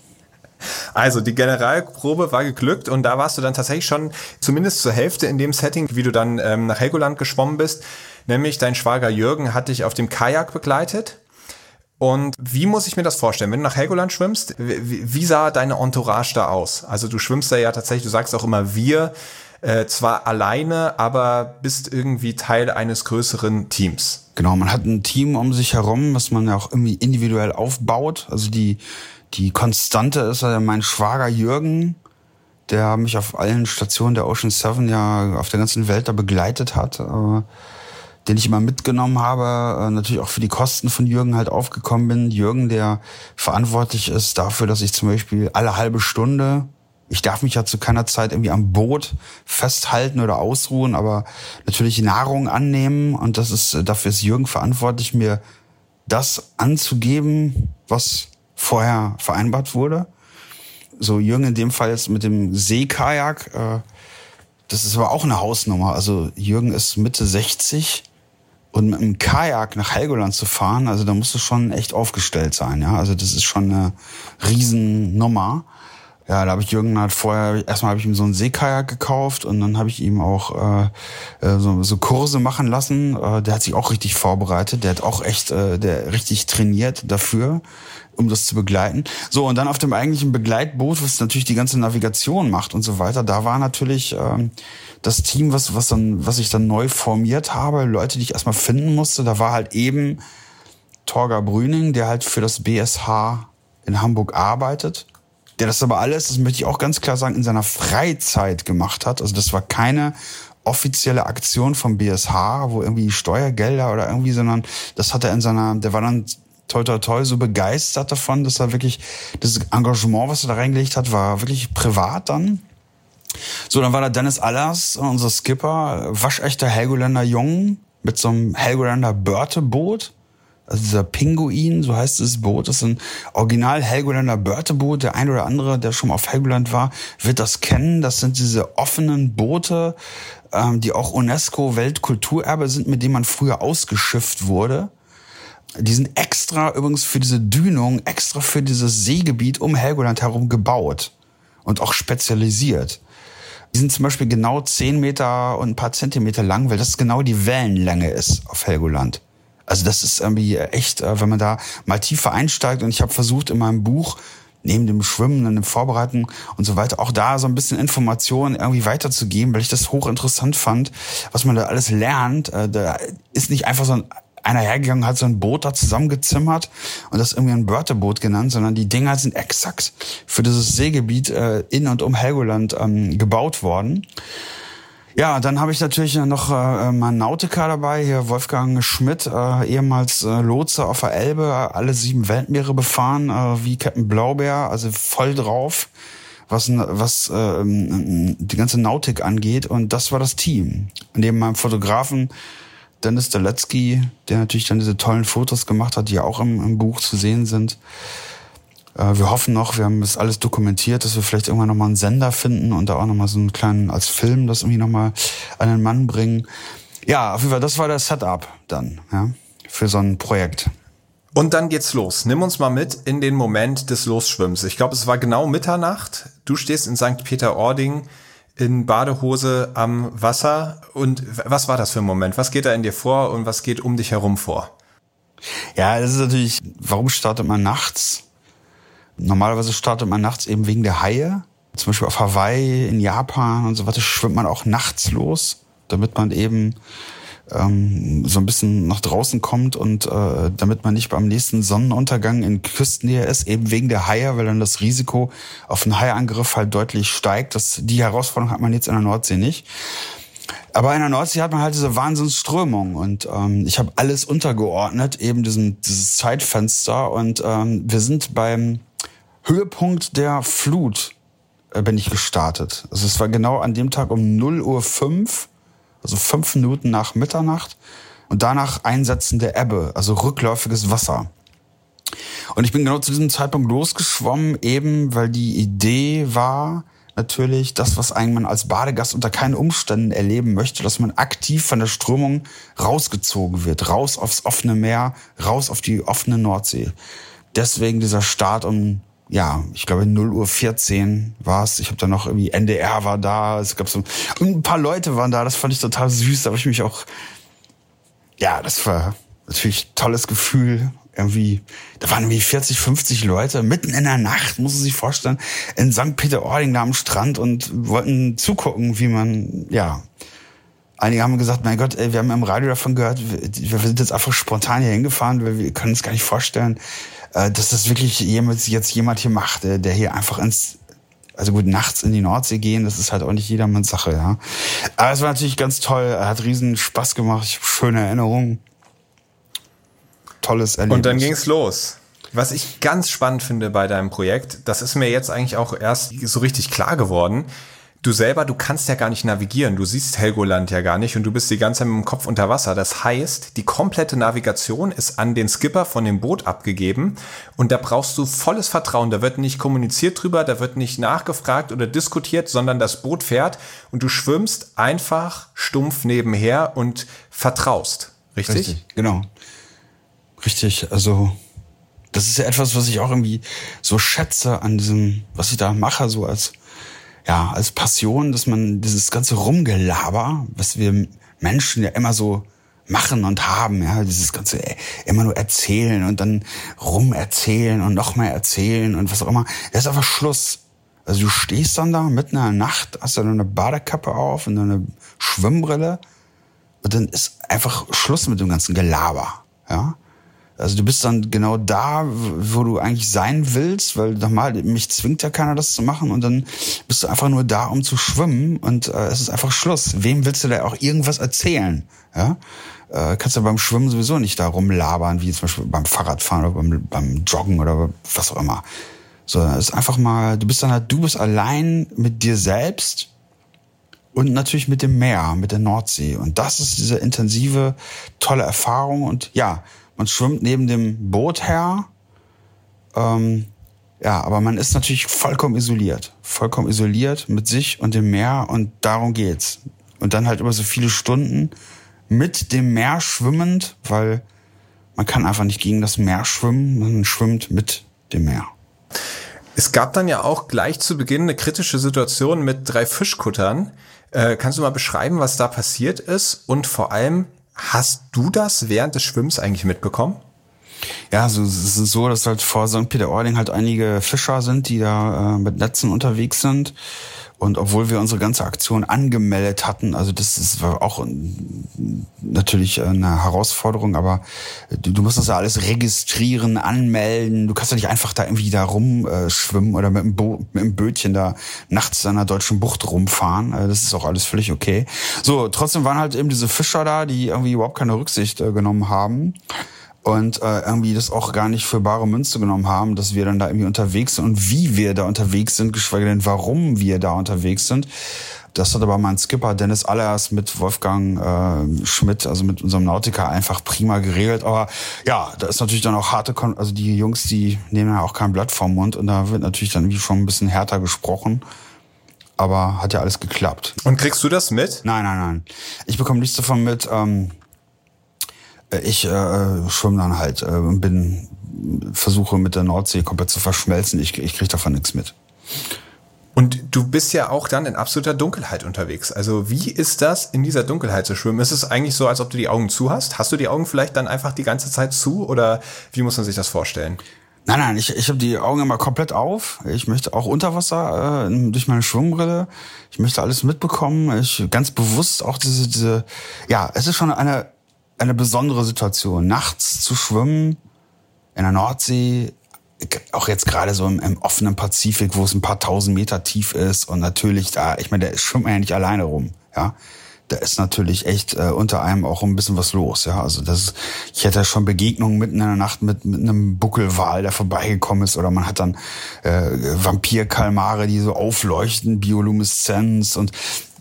Also die Generalprobe war geglückt und da warst du dann tatsächlich schon zumindest zur Hälfte in dem Setting, wie du dann ähm, nach Helgoland geschwommen bist. Nämlich dein Schwager Jürgen hat dich auf dem Kajak begleitet. Und wie muss ich mir das vorstellen? Wenn du nach Helgoland schwimmst, wie, wie sah deine Entourage da aus? Also du schwimmst da ja tatsächlich, du sagst auch immer wir, äh, zwar alleine, aber bist irgendwie Teil eines größeren Teams. Genau, man hat ein Team um sich herum, was man ja auch irgendwie individuell aufbaut. Also die, die Konstante ist ja mein Schwager Jürgen, der mich auf allen Stationen der Ocean Seven ja auf der ganzen Welt da begleitet hat. Äh, den ich immer mitgenommen habe, äh, natürlich auch für die Kosten von Jürgen halt aufgekommen bin. Jürgen, der verantwortlich ist dafür, dass ich zum Beispiel alle halbe Stunde, ich darf mich ja zu keiner Zeit irgendwie am Boot festhalten oder ausruhen, aber natürlich Nahrung annehmen und das ist, dafür ist Jürgen verantwortlich, mir das anzugeben, was vorher vereinbart wurde. So Jürgen in dem Fall jetzt mit dem Seekajak, äh, das ist aber auch eine Hausnummer. Also Jürgen ist Mitte 60 und mit einem Kajak nach Helgoland zu fahren, also da musst du schon echt aufgestellt sein, ja. Also das ist schon eine Riesennummer. Ja, da habe ich Jürgen halt vorher, erstmal habe ich ihm so einen Seekajak gekauft und dann habe ich ihm auch äh, äh, so, so Kurse machen lassen. Äh, der hat sich auch richtig vorbereitet, der hat auch echt, äh, der richtig trainiert dafür, um das zu begleiten. So, und dann auf dem eigentlichen Begleitboot, was natürlich die ganze Navigation macht und so weiter, da war natürlich. Äh, das Team, was, was, dann, was ich dann neu formiert habe, Leute, die ich erstmal finden musste, da war halt eben Torga Brüning, der halt für das BSH in Hamburg arbeitet, der das aber alles, das möchte ich auch ganz klar sagen, in seiner Freizeit gemacht hat. Also das war keine offizielle Aktion vom BSH, wo irgendwie Steuergelder oder irgendwie, sondern das hat er in seiner, der war dann toi toi toi so begeistert davon, dass er wirklich das Engagement, was er da reingelegt hat, war wirklich privat dann. So, dann war da Dennis Allers, unser Skipper, waschechter Helgoländer Jung mit so einem Helgoländer Börteboot. Also dieser Pinguin, so heißt das Boot, das ist ein original Helgoländer Börteboot. Der ein oder andere, der schon mal auf Helgoland war, wird das kennen. Das sind diese offenen Boote, ähm, die auch UNESCO Weltkulturerbe sind, mit denen man früher ausgeschifft wurde. Die sind extra übrigens für diese Dünung, extra für dieses Seegebiet um Helgoland herum gebaut und auch spezialisiert. Die sind zum Beispiel genau zehn Meter und ein paar Zentimeter lang, weil das genau die Wellenlänge ist auf Helgoland. Also das ist irgendwie echt, äh, wenn man da mal tiefer einsteigt und ich habe versucht in meinem Buch neben dem Schwimmen und dem Vorbereiten und so weiter, auch da so ein bisschen Informationen irgendwie weiterzugeben, weil ich das hochinteressant fand, was man da alles lernt. Äh, da ist nicht einfach so ein einer hergegangen, hat so ein Boot da zusammengezimmert und das irgendwie ein Börteboot genannt, sondern die Dinger sind exakt für dieses Seegebiet äh, in und um Helgoland ähm, gebaut worden. Ja, dann habe ich natürlich noch äh, meinen Nautiker dabei, hier Wolfgang Schmidt, äh, ehemals äh, Lotse auf der Elbe, alle sieben Weltmeere befahren, äh, wie Captain Blaubeer, also voll drauf, was, was äh, die ganze Nautik angeht. Und das war das Team. Neben meinem Fotografen Dennis Deletzky, der natürlich dann diese tollen Fotos gemacht hat, die auch im, im Buch zu sehen sind. Äh, wir hoffen noch, wir haben das alles dokumentiert, dass wir vielleicht irgendwann nochmal einen Sender finden und da auch nochmal so einen kleinen, als Film das irgendwie nochmal an den Mann bringen. Ja, auf jeden Fall, das war das Setup dann, ja, für so ein Projekt. Und dann geht's los. Nimm uns mal mit in den Moment des Losschwimmens. Ich glaube, es war genau Mitternacht. Du stehst in St. Peter-Ording in Badehose am Wasser. Und was war das für ein Moment? Was geht da in dir vor und was geht um dich herum vor? Ja, das ist natürlich, warum startet man nachts? Normalerweise startet man nachts eben wegen der Haie. Zum Beispiel auf Hawaii, in Japan und so weiter schwimmt man auch nachts los, damit man eben ähm, so ein bisschen nach draußen kommt und äh, damit man nicht beim nächsten Sonnenuntergang in Küstennähe ist, eben wegen der Haie, weil dann das Risiko auf einen Haiangriff halt deutlich steigt. Das, die Herausforderung hat man jetzt in der Nordsee nicht. Aber in der Nordsee hat man halt diese Wahnsinnsströmung und ähm, ich habe alles untergeordnet, eben diesem dieses Zeitfenster und ähm, wir sind beim Höhepunkt der Flut äh, bin ich gestartet. Also es war genau an dem Tag um 0 Uhr 5 also fünf Minuten nach Mitternacht und danach Einsetzen der Ebbe, also rückläufiges Wasser. Und ich bin genau zu diesem Zeitpunkt losgeschwommen, eben weil die Idee war, natürlich das, was ein man als Badegast unter keinen Umständen erleben möchte, dass man aktiv von der Strömung rausgezogen wird, raus aufs offene Meer, raus auf die offene Nordsee. Deswegen dieser Start um ja, ich glaube 0 Uhr 14 war es. Ich habe da noch irgendwie NDR war da, es gab so ein paar Leute waren da, das fand ich total süß, da habe ich mich auch ja, das war natürlich tolles Gefühl. Irgendwie, da waren irgendwie 40, 50 Leute mitten in der Nacht, muss man sich vorstellen, in St. Peter-Ording da am Strand und wollten zugucken, wie man, ja, Einige haben gesagt, mein Gott, ey, wir haben im Radio davon gehört, wir, sind jetzt einfach spontan hier hingefahren, weil wir können uns gar nicht vorstellen, äh, dass das wirklich jemand, jetzt jemand hier macht, der, der hier einfach ins also gut, nachts in die Nordsee gehen, das ist halt auch nicht jedermanns Sache, ja. Aber es war natürlich ganz toll, er hat riesen Spaß gemacht, ich schöne Erinnerungen. Tolles Erlebnis. Und dann ging's los. Was ich ganz spannend finde bei deinem Projekt, das ist mir jetzt eigentlich auch erst so richtig klar geworden, du selber, du kannst ja gar nicht navigieren. Du siehst Helgoland ja gar nicht und du bist die ganze Zeit mit dem Kopf unter Wasser. Das heißt, die komplette Navigation ist an den Skipper von dem Boot abgegeben und da brauchst du volles Vertrauen. Da wird nicht kommuniziert drüber, da wird nicht nachgefragt oder diskutiert, sondern das Boot fährt und du schwimmst einfach stumpf nebenher und vertraust. Richtig? Richtig, genau. Richtig, also das ist ja etwas, was ich auch irgendwie so schätze an diesem, was ich da mache, so als ja, als Passion, dass man dieses ganze Rumgelaber, was wir Menschen ja immer so machen und haben, ja, dieses ganze immer nur erzählen und dann rumerzählen und noch mehr erzählen und was auch immer, das ist einfach Schluss. Also du stehst dann da mitten in der Nacht, hast dann eine Badekappe auf und eine Schwimmbrille und dann ist einfach Schluss mit dem ganzen Gelaber, ja. Also du bist dann genau da, wo du eigentlich sein willst, weil nochmal, mich zwingt ja keiner, das zu machen und dann bist du einfach nur da, um zu schwimmen und äh, es ist einfach Schluss. Wem willst du da auch irgendwas erzählen? Ja? Äh, kannst du beim Schwimmen sowieso nicht da rumlabern, wie zum Beispiel beim Fahrradfahren oder beim, beim Joggen oder was auch immer. So, es ist einfach mal, du bist dann halt, du bist allein mit dir selbst und natürlich mit dem Meer, mit der Nordsee. Und das ist diese intensive, tolle Erfahrung und ja, man schwimmt neben dem Boot her. Ähm, ja, aber man ist natürlich vollkommen isoliert. Vollkommen isoliert mit sich und dem Meer und darum geht's. Und dann halt über so viele Stunden mit dem Meer schwimmend, weil man kann einfach nicht gegen das Meer schwimmen, man schwimmt mit dem Meer. Es gab dann ja auch gleich zu Beginn eine kritische Situation mit drei Fischkuttern. Äh, kannst du mal beschreiben, was da passiert ist und vor allem, Hast du das während des Schwimmens eigentlich mitbekommen? Ja, also es ist so, dass halt vor St. Peter-Ording halt einige Fischer sind, die da äh, mit Netzen unterwegs sind. Und obwohl wir unsere ganze Aktion angemeldet hatten, also das ist auch natürlich eine Herausforderung, aber du, du musst das ja alles registrieren, anmelden. Du kannst ja nicht einfach da irgendwie da rumschwimmen oder mit dem, Bo mit dem Bötchen da nachts in einer deutschen Bucht rumfahren. Äh, das ist auch alles völlig okay. So, trotzdem waren halt eben diese Fischer da, die irgendwie überhaupt keine Rücksicht äh, genommen haben und äh, irgendwie das auch gar nicht für bare Münze genommen haben, dass wir dann da irgendwie unterwegs sind und wie wir da unterwegs sind, geschweige denn warum wir da unterwegs sind. Das hat aber mein Skipper Dennis Allers mit Wolfgang äh, Schmidt, also mit unserem Nautiker, einfach prima geregelt. Aber ja, da ist natürlich dann auch harte, Kon also die Jungs, die nehmen ja auch kein Blatt vom Mund und da wird natürlich dann wie schon ein bisschen härter gesprochen. Aber hat ja alles geklappt. Und kriegst du das mit? Nein, nein, nein. Ich bekomme nichts davon mit. Ähm, ich äh, schwimme dann halt äh, und bin versuche mit der Nordsee komplett zu verschmelzen. Ich, ich kriege davon nichts mit. Und du bist ja auch dann in absoluter Dunkelheit unterwegs. Also wie ist das, in dieser Dunkelheit zu schwimmen? Ist es eigentlich so, als ob du die Augen zu hast? Hast du die Augen vielleicht dann einfach die ganze Zeit zu oder wie muss man sich das vorstellen? Nein, nein, ich, ich habe die Augen immer komplett auf. Ich möchte auch unter Wasser äh, durch meine Schwimmbrille. Ich möchte alles mitbekommen. Ich ganz bewusst auch diese, diese, ja, es ist schon eine eine besondere Situation, nachts zu schwimmen in der Nordsee, auch jetzt gerade so im, im, offenen Pazifik, wo es ein paar tausend Meter tief ist und natürlich da, ich meine, da schwimmt man ja nicht alleine rum, ja da ist natürlich echt äh, unter einem auch ein bisschen was los. Ja, also das, ich hätte schon Begegnungen mitten in der Nacht mit, mit einem Buckelwal, der vorbeigekommen ist, oder man hat dann äh, Vampirkalmare, die so aufleuchten, Biolumineszenz und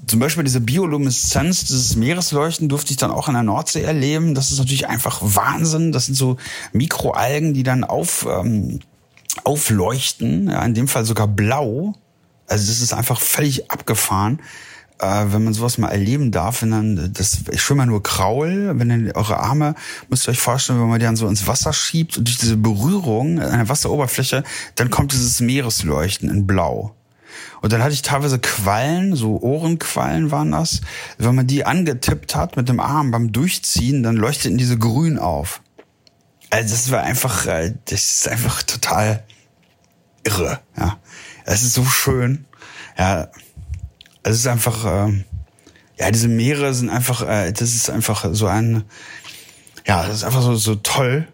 zum Beispiel diese Biolumineszenz, dieses Meeresleuchten durfte ich dann auch in der Nordsee erleben. Das ist natürlich einfach Wahnsinn. Das sind so Mikroalgen, die dann auf, ähm, aufleuchten, ja, in dem Fall sogar blau. Also das ist einfach völlig abgefahren äh, wenn man sowas mal erleben darf, wenn dann das ich schwimme nur Kraul, wenn dann eure Arme, müsst ihr euch vorstellen, wenn man die dann so ins Wasser schiebt und durch diese Berührung der Wasseroberfläche, dann kommt dieses Meeresleuchten in Blau. Und dann hatte ich teilweise Quallen, so Ohrenquallen waren das. Wenn man die angetippt hat mit dem Arm beim Durchziehen, dann leuchteten diese grün auf. Also das war einfach, äh, das ist einfach total irre, ja. Es ist so schön. Ja, es ist einfach, äh, ja, diese Meere sind einfach, äh, das ist einfach so ein, ja, das ist einfach so, so toll,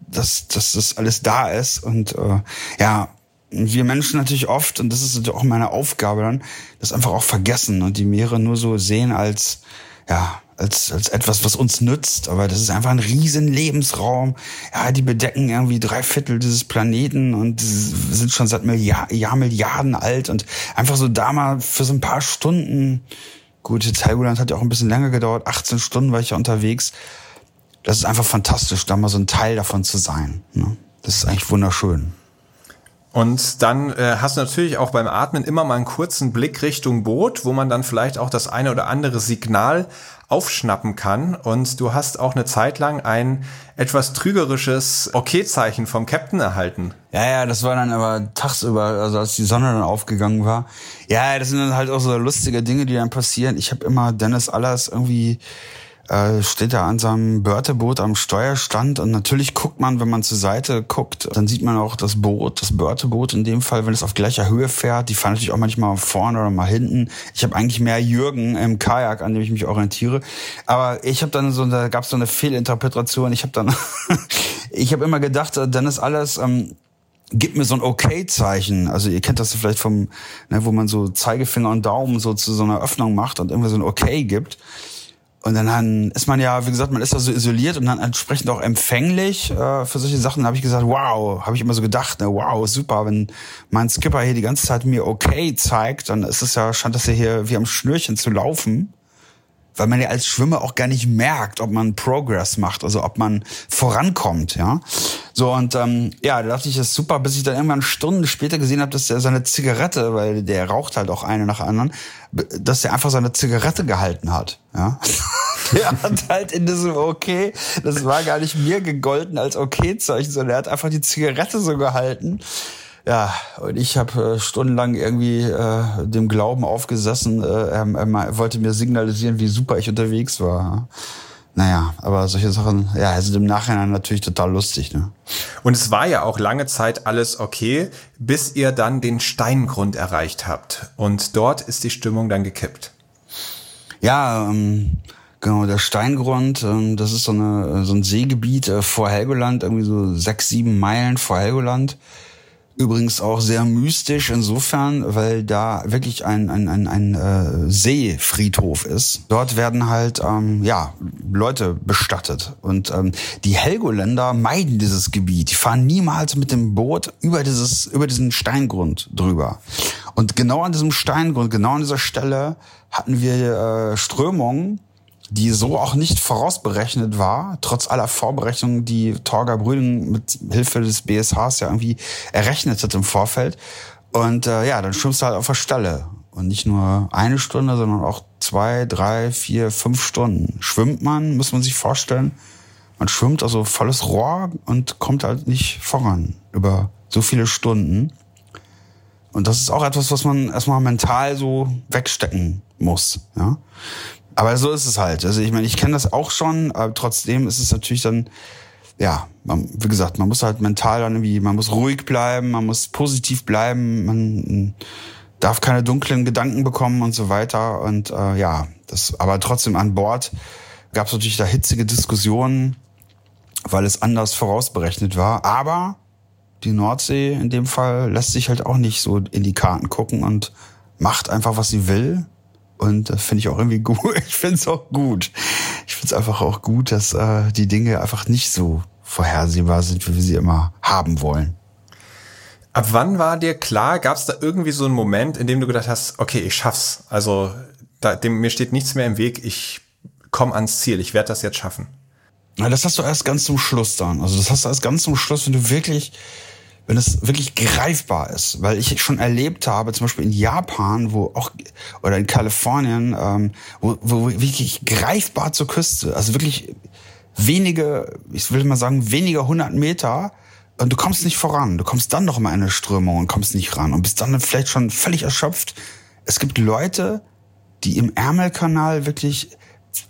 dass, dass das alles da ist und äh, ja, wir Menschen natürlich oft, und das ist auch meine Aufgabe dann, das einfach auch vergessen und die Meere nur so sehen als, ja, als, als etwas, was uns nützt. Aber das ist einfach ein riesen Lebensraum. Ja, die bedecken irgendwie drei Viertel dieses Planeten und sind schon seit Milliard, Jahr Milliarden alt und einfach so da mal für so ein paar Stunden. Gut, Helgoland hat ja auch ein bisschen länger gedauert. 18 Stunden war ich ja unterwegs. Das ist einfach fantastisch, da mal so ein Teil davon zu sein. Ne? Das ist eigentlich wunderschön. Und dann äh, hast du natürlich auch beim Atmen immer mal einen kurzen Blick Richtung Boot, wo man dann vielleicht auch das eine oder andere Signal aufschnappen kann. Und du hast auch eine Zeit lang ein etwas trügerisches Okay-Zeichen vom Captain erhalten. Ja, ja, das war dann aber tagsüber, also als die Sonne dann aufgegangen war. Ja, das sind dann halt auch so lustige Dinge, die dann passieren. Ich habe immer Dennis Allers irgendwie äh, steht er an seinem Börteboot am Steuerstand und natürlich guckt man, wenn man zur Seite guckt, dann sieht man auch das Boot, das Börteboot in dem Fall, wenn es auf gleicher Höhe fährt. Die fahren natürlich auch manchmal vorne oder mal hinten. Ich habe eigentlich mehr Jürgen im Kajak, an dem ich mich orientiere. Aber ich habe dann so, da gab es so eine Fehlinterpretation. Ich habe dann, <laughs> ich habe immer gedacht, dann ist alles ähm, gib mir so ein Okay-Zeichen. Also ihr kennt das vielleicht vom, ne, wo man so Zeigefinger und Daumen so zu so einer Öffnung macht und irgendwie so ein Okay gibt. Und dann ist man ja, wie gesagt, man ist da so isoliert und dann entsprechend auch empfänglich äh, für solche Sachen. Da habe ich gesagt, wow, habe ich immer so gedacht, ne, wow, super, wenn mein Skipper hier die ganze Zeit mir okay zeigt, dann ist es ja, scheint das ja hier wie am Schnürchen zu laufen weil man ja als Schwimmer auch gar nicht merkt, ob man Progress macht, also ob man vorankommt, ja. So und ähm, ja, da dachte ich, das ist super, bis ich dann irgendwann Stunden später gesehen habe, dass der seine Zigarette, weil der raucht halt auch eine nach der anderen, dass der einfach seine Zigarette gehalten hat, ja. <laughs> der hat halt in diesem Okay, das war gar nicht mir gegolten als Okay-Zeichen, sondern er hat einfach die Zigarette so gehalten. Ja, und ich habe äh, stundenlang irgendwie äh, dem Glauben aufgesessen. Äh, er, er wollte mir signalisieren, wie super ich unterwegs war. Naja, aber solche Sachen, ja, sind im Nachhinein natürlich total lustig. Ne? Und es war ja auch lange Zeit alles okay, bis ihr dann den Steingrund erreicht habt. Und dort ist die Stimmung dann gekippt. Ja, ähm, genau, der Steingrund, ähm, das ist so, eine, so ein Seegebiet äh, vor Helgoland, irgendwie so sechs, sieben Meilen vor Helgoland. Übrigens auch sehr mystisch insofern, weil da wirklich ein, ein, ein, ein äh, Seefriedhof ist. Dort werden halt ähm, ja Leute bestattet. Und ähm, die Helgoländer meiden dieses Gebiet. Die fahren niemals mit dem Boot über, dieses, über diesen Steingrund drüber. Und genau an diesem Steingrund, genau an dieser Stelle hatten wir äh, Strömungen, die so auch nicht vorausberechnet war, trotz aller Vorberechnungen, die Torger Brüning mit Hilfe des BSHs ja irgendwie errechnet hat im Vorfeld. Und äh, ja, dann schwimmst du halt auf der Stelle. Und nicht nur eine Stunde, sondern auch zwei, drei, vier, fünf Stunden. Schwimmt man, muss man sich vorstellen. Man schwimmt also volles Rohr und kommt halt nicht voran über so viele Stunden. Und das ist auch etwas, was man erstmal mental so wegstecken muss. Ja? Aber so ist es halt. Also ich meine, ich kenne das auch schon, aber trotzdem ist es natürlich dann ja, man, wie gesagt, man muss halt mental dann irgendwie, man muss ruhig bleiben, man muss positiv bleiben, man darf keine dunklen Gedanken bekommen und so weiter. Und äh, ja, das, aber trotzdem an Bord gab es natürlich da hitzige Diskussionen, weil es anders vorausberechnet war. Aber die Nordsee in dem Fall lässt sich halt auch nicht so in die Karten gucken und macht einfach, was sie will. Und das finde ich auch irgendwie gut. <laughs> Ich finde es auch gut. Ich finde es einfach auch gut, dass äh, die Dinge einfach nicht so vorhersehbar sind, wie wir sie immer haben wollen. Ab wann war dir klar, gab es da irgendwie so einen Moment, in dem du gedacht hast, okay, ich schaff's. Also da, dem, mir steht nichts mehr im Weg, ich komme ans Ziel, ich werde das jetzt schaffen. Na, das hast du erst ganz zum Schluss dann. Also das hast du erst ganz zum Schluss, wenn du wirklich wenn es wirklich greifbar ist, weil ich schon erlebt habe, zum Beispiel in Japan, wo auch oder in Kalifornien, ähm, wo, wo wirklich greifbar zur Küste, also wirklich wenige, ich will mal sagen, weniger hundert Meter und du kommst nicht voran. Du kommst dann noch mal in eine Strömung und kommst nicht ran und bist dann vielleicht schon völlig erschöpft. Es gibt Leute, die im Ärmelkanal wirklich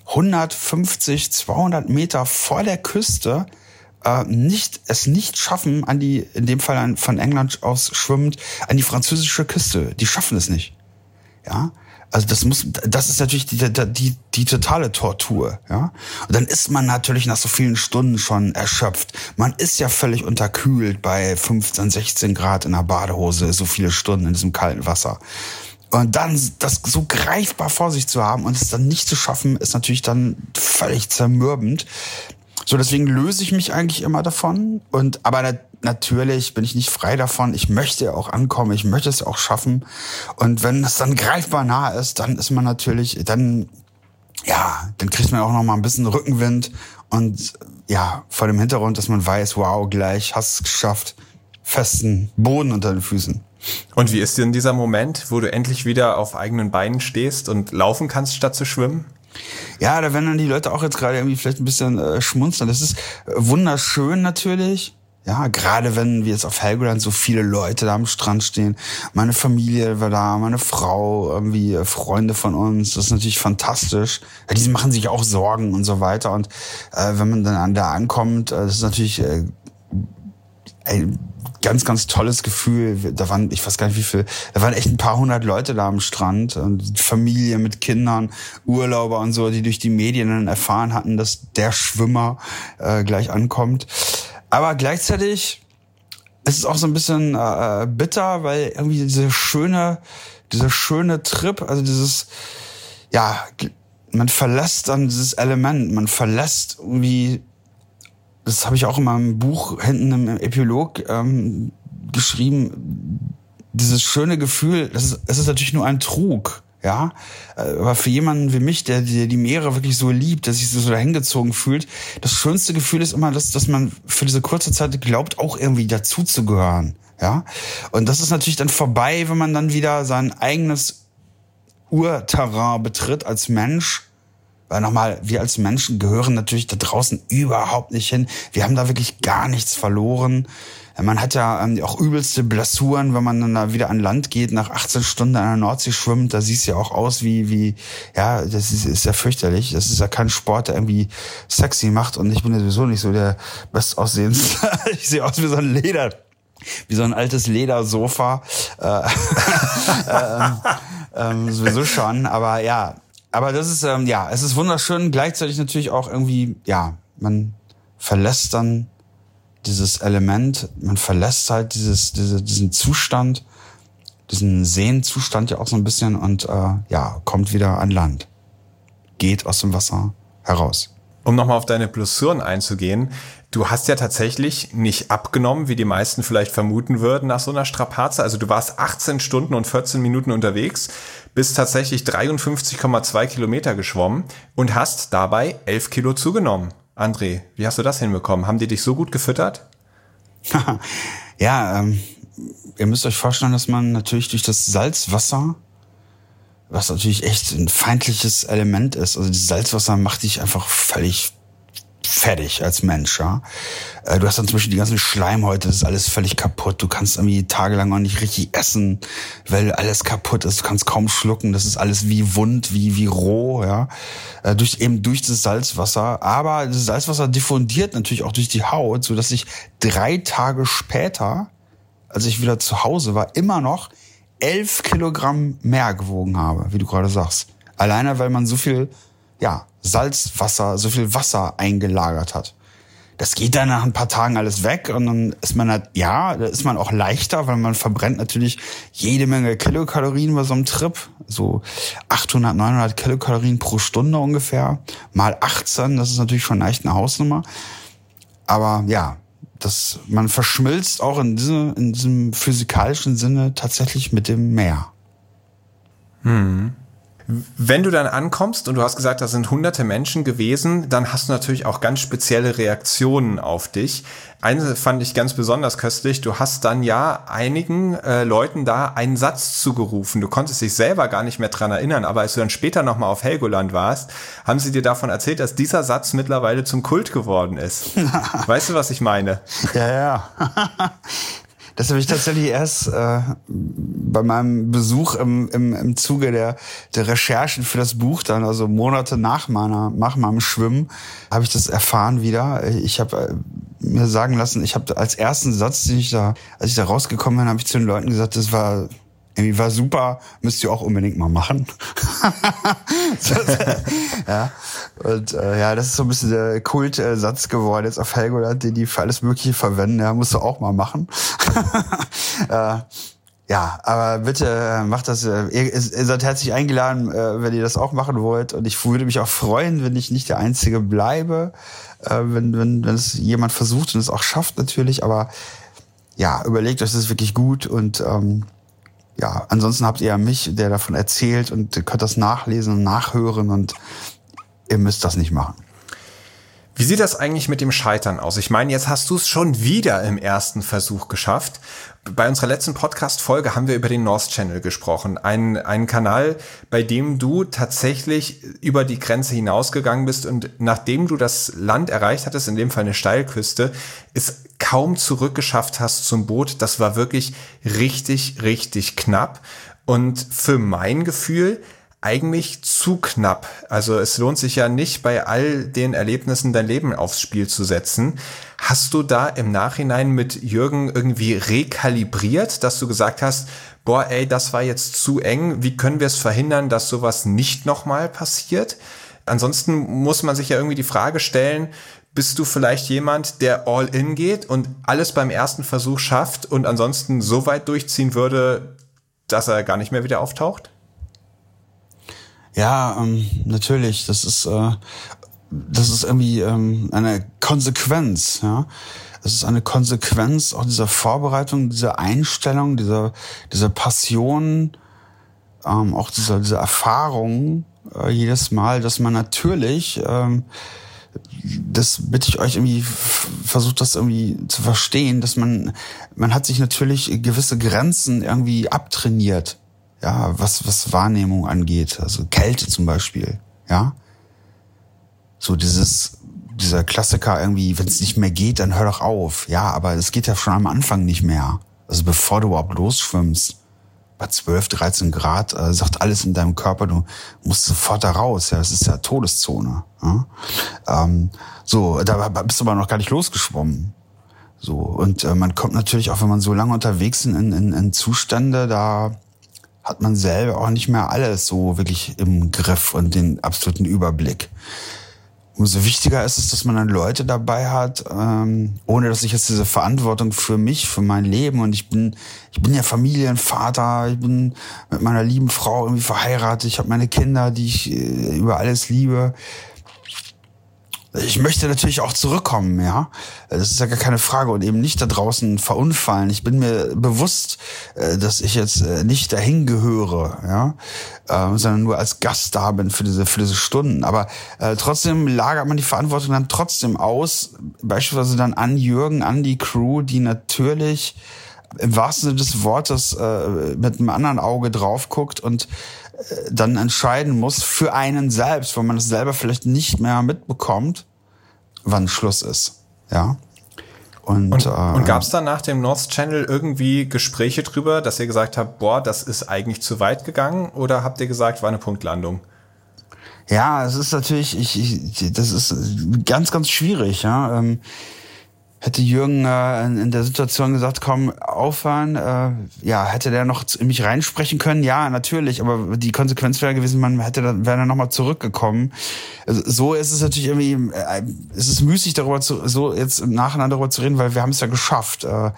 150, 200 Meter vor der Küste äh, nicht, es nicht schaffen, an die, in dem Fall an, von England aus schwimmend, an die französische Küste. Die schaffen es nicht. Ja. Also das muss, das ist natürlich die, die, die, totale Tortur, ja. Und dann ist man natürlich nach so vielen Stunden schon erschöpft. Man ist ja völlig unterkühlt bei 15, 16 Grad in der Badehose, so viele Stunden in diesem kalten Wasser. Und dann das so greifbar vor sich zu haben und es dann nicht zu schaffen, ist natürlich dann völlig zermürbend. So, deswegen löse ich mich eigentlich immer davon. Und aber na, natürlich bin ich nicht frei davon. Ich möchte auch ankommen, ich möchte es auch schaffen. Und wenn es dann greifbar nah ist, dann ist man natürlich, dann ja, dann kriegt man auch noch mal ein bisschen Rückenwind und ja, vor dem Hintergrund, dass man weiß, wow, gleich hast es geschafft, festen Boden unter den Füßen. Und wie ist denn dieser Moment, wo du endlich wieder auf eigenen Beinen stehst und laufen kannst, statt zu schwimmen? Ja, da werden dann die Leute auch jetzt gerade irgendwie vielleicht ein bisschen äh, schmunzeln. Das ist äh, wunderschön natürlich. Ja, gerade wenn wir jetzt auf Helgoland so viele Leute da am Strand stehen. Meine Familie war da, meine Frau, irgendwie äh, Freunde von uns. Das ist natürlich fantastisch. Ja, die machen sich auch Sorgen und so weiter. Und äh, wenn man dann da ankommt, äh, das ist natürlich äh, ein ganz, ganz tolles Gefühl. Da waren, ich weiß gar nicht wie viel, da waren echt ein paar hundert Leute da am Strand und Familie mit Kindern, Urlauber und so, die durch die Medien dann erfahren hatten, dass der Schwimmer äh, gleich ankommt. Aber gleichzeitig ist es auch so ein bisschen äh, bitter, weil irgendwie diese schöne, dieser schöne Trip, also dieses, ja, man verlässt dann dieses Element, man verlässt irgendwie das habe ich auch in meinem Buch hinten im Epilog ähm, geschrieben, dieses schöne Gefühl, das ist, es ist natürlich nur ein Trug, ja. Aber für jemanden wie mich, der, der die Meere wirklich so liebt, der sich so dahingezogen fühlt, das schönste Gefühl ist immer, dass, dass man für diese kurze Zeit glaubt, auch irgendwie dazuzugehören, ja. Und das ist natürlich dann vorbei, wenn man dann wieder sein eigenes Urterrain betritt als Mensch weil nochmal, wir als Menschen gehören natürlich da draußen überhaupt nicht hin. Wir haben da wirklich gar nichts verloren. Man hat ja ähm, auch übelste Blessuren, wenn man dann da wieder an Land geht, nach 18 Stunden an der Nordsee schwimmt. Da sieht es ja auch aus wie, wie, ja, das ist, ist ja fürchterlich. Das ist ja kein Sport, der irgendwie sexy macht. Und ich bin ja sowieso nicht so der bestaussehendste. <laughs> ich sehe aus wie so ein Leder, wie so ein altes Ledersofa. Äh, <laughs> ähm, ähm, sowieso schon. Aber ja, aber das ist, ähm, ja, es ist wunderschön, gleichzeitig natürlich auch irgendwie, ja, man verlässt dann dieses Element, man verlässt halt dieses, diese, diesen Zustand, diesen Sehenzustand ja auch so ein bisschen und äh, ja, kommt wieder an Land. Geht aus dem Wasser heraus. Um nochmal auf deine Blessuren einzugehen, du hast ja tatsächlich nicht abgenommen, wie die meisten vielleicht vermuten würden nach so einer Strapaze. Also du warst 18 Stunden und 14 Minuten unterwegs, bist tatsächlich 53,2 Kilometer geschwommen und hast dabei 11 Kilo zugenommen. André, wie hast du das hinbekommen? Haben die dich so gut gefüttert? <laughs> ja, ähm, ihr müsst euch vorstellen, dass man natürlich durch das Salzwasser was natürlich echt ein feindliches Element ist. Also das Salzwasser macht dich einfach völlig fertig als Mensch, ja. Äh, du hast dann zum Beispiel die ganzen Schleimhäute, das ist alles völlig kaputt. Du kannst irgendwie tagelang auch nicht richtig essen, weil alles kaputt ist. Du kannst kaum schlucken. Das ist alles wie wund, wie, wie roh, ja. Äh, durch, eben durch das Salzwasser. Aber das Salzwasser diffundiert natürlich auch durch die Haut, so dass ich drei Tage später, als ich wieder zu Hause war, immer noch elf Kilogramm mehr gewogen habe, wie du gerade sagst. Alleine, weil man so viel, ja, Salzwasser, so viel Wasser eingelagert hat. Das geht dann nach ein paar Tagen alles weg und dann ist man halt, ja, da ist man auch leichter, weil man verbrennt natürlich jede Menge Kilokalorien bei so einem Trip. So 800, 900 Kilokalorien pro Stunde ungefähr. Mal 18, das ist natürlich schon leicht eine Hausnummer. Aber ja, das, man verschmilzt auch in, diese, in diesem physikalischen Sinne tatsächlich mit dem Meer. Hm. Wenn du dann ankommst und du hast gesagt, da sind hunderte Menschen gewesen, dann hast du natürlich auch ganz spezielle Reaktionen auf dich. Eine fand ich ganz besonders köstlich. Du hast dann ja einigen äh, Leuten da einen Satz zugerufen. Du konntest dich selber gar nicht mehr dran erinnern, aber als du dann später nochmal auf Helgoland warst, haben sie dir davon erzählt, dass dieser Satz mittlerweile zum Kult geworden ist. <laughs> weißt du, was ich meine? Ja, ja. <laughs> Das habe ich tatsächlich erst äh, bei meinem Besuch im, im, im Zuge der, der Recherchen für das Buch dann, also Monate nach meiner nach meinem Schwimmen, habe ich das erfahren wieder. Ich habe äh, mir sagen lassen, ich habe als ersten Satz, den ich da, als ich da rausgekommen bin, habe ich zu den Leuten gesagt, das war irgendwie war super, müsst ihr auch unbedingt mal machen. <laughs> ja. Und äh, ja, das ist so ein bisschen der Kultsatz geworden jetzt auf Helgoland, den die für alles Mögliche verwenden. Ja, musst du auch mal machen. <laughs> äh, ja, aber bitte äh, macht das. Äh, ihr, ihr seid herzlich eingeladen, äh, wenn ihr das auch machen wollt. Und ich würde mich auch freuen, wenn ich nicht der Einzige bleibe, wenn, wenn, wenn es jemand versucht und es auch schafft natürlich. Aber ja, überlegt euch das ist wirklich gut und ähm, ja, ansonsten habt ihr ja mich, der davon erzählt und könnt das nachlesen und nachhören und ihr müsst das nicht machen. Wie sieht das eigentlich mit dem Scheitern aus? Ich meine, jetzt hast du es schon wieder im ersten Versuch geschafft. Bei unserer letzten Podcast-Folge haben wir über den North Channel gesprochen. Ein, einen Kanal, bei dem du tatsächlich über die Grenze hinausgegangen bist und nachdem du das Land erreicht hattest, in dem Fall eine Steilküste, es kaum zurückgeschafft hast zum Boot. Das war wirklich richtig, richtig knapp. Und für mein Gefühl eigentlich zu knapp. Also es lohnt sich ja nicht, bei all den Erlebnissen dein Leben aufs Spiel zu setzen. Hast du da im Nachhinein mit Jürgen irgendwie rekalibriert, dass du gesagt hast, boah, ey, das war jetzt zu eng, wie können wir es verhindern, dass sowas nicht nochmal passiert? Ansonsten muss man sich ja irgendwie die Frage stellen, bist du vielleicht jemand, der all in geht und alles beim ersten Versuch schafft und ansonsten so weit durchziehen würde, dass er gar nicht mehr wieder auftaucht? Ja, ähm, natürlich. Das ist, äh, das ist irgendwie ähm, eine Konsequenz. Ja, es ist eine Konsequenz auch dieser Vorbereitung, dieser Einstellung, dieser dieser Passion, ähm, auch dieser dieser Erfahrung äh, jedes Mal, dass man natürlich ähm, das bitte ich euch irgendwie versucht das irgendwie zu verstehen, dass man man hat sich natürlich gewisse Grenzen irgendwie abtrainiert ja, was, was Wahrnehmung angeht, also Kälte zum Beispiel, ja. So dieses, dieser Klassiker irgendwie, wenn es nicht mehr geht, dann hör doch auf. Ja, aber es geht ja schon am Anfang nicht mehr. Also bevor du überhaupt losschwimmst, bei 12, 13 Grad, äh, sagt alles in deinem Körper, du musst sofort da raus. Ja, das ist ja Todeszone. Ja? Ähm, so, da bist du aber noch gar nicht losgeschwommen. So, und äh, man kommt natürlich auch, wenn man so lange unterwegs ist, in, in, in Zustände, da hat man selber auch nicht mehr alles so wirklich im Griff und den absoluten Überblick. Umso wichtiger ist es, dass man dann Leute dabei hat, ähm, ohne dass ich jetzt diese Verantwortung für mich, für mein Leben und ich bin, ich bin ja Familienvater, ich bin mit meiner lieben Frau irgendwie verheiratet, ich habe meine Kinder, die ich äh, über alles liebe ich möchte natürlich auch zurückkommen, ja. Das ist ja gar keine Frage und eben nicht da draußen verunfallen. Ich bin mir bewusst, äh, dass ich jetzt äh, nicht dahin gehöre, ja, ähm, sondern nur als Gast da bin für diese, für diese Stunden. Aber äh, trotzdem lagert man die Verantwortung dann trotzdem aus, beispielsweise dann an Jürgen, an die Crew, die natürlich im wahrsten Sinne des Wortes mit einem anderen Auge drauf guckt und dann entscheiden muss für einen selbst, weil man es selber vielleicht nicht mehr mitbekommt, wann Schluss ist. Ja. Und, und, äh, und gab es dann nach dem North Channel irgendwie Gespräche drüber, dass ihr gesagt habt, boah, das ist eigentlich zu weit gegangen? Oder habt ihr gesagt, war eine Punktlandung? Ja, es ist natürlich, ich, ich, das ist ganz, ganz schwierig. Ja. Ähm, hätte Jürgen äh, in, in der Situation gesagt, komm, aufhören, äh, ja, hätte der noch in mich reinsprechen können? Ja, natürlich, aber die Konsequenz wäre gewesen, man hätte dann, wäre dann nochmal zurückgekommen. Also, so ist es natürlich irgendwie, äh, es ist müßig darüber zu, so jetzt Nachhinein darüber zu reden, weil wir haben es ja geschafft. Äh,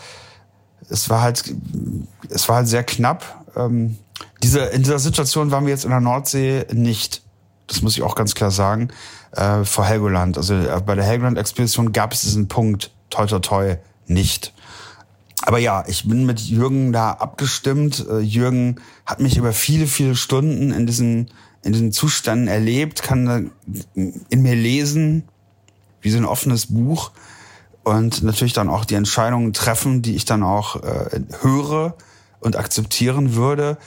es war halt, es war halt sehr knapp. Ähm, diese, in dieser Situation waren wir jetzt in der Nordsee nicht. Das muss ich auch ganz klar sagen. Äh, vor Helgoland. Also äh, bei der Helgoland-Expedition gab es diesen Punkt, toi toi toi nicht. Aber ja, ich bin mit Jürgen da abgestimmt. Äh, Jürgen hat mich über viele, viele Stunden in diesen, in diesen Zuständen erlebt, kann in mir lesen, wie so ein offenes Buch und natürlich dann auch die Entscheidungen treffen, die ich dann auch äh, höre und akzeptieren würde.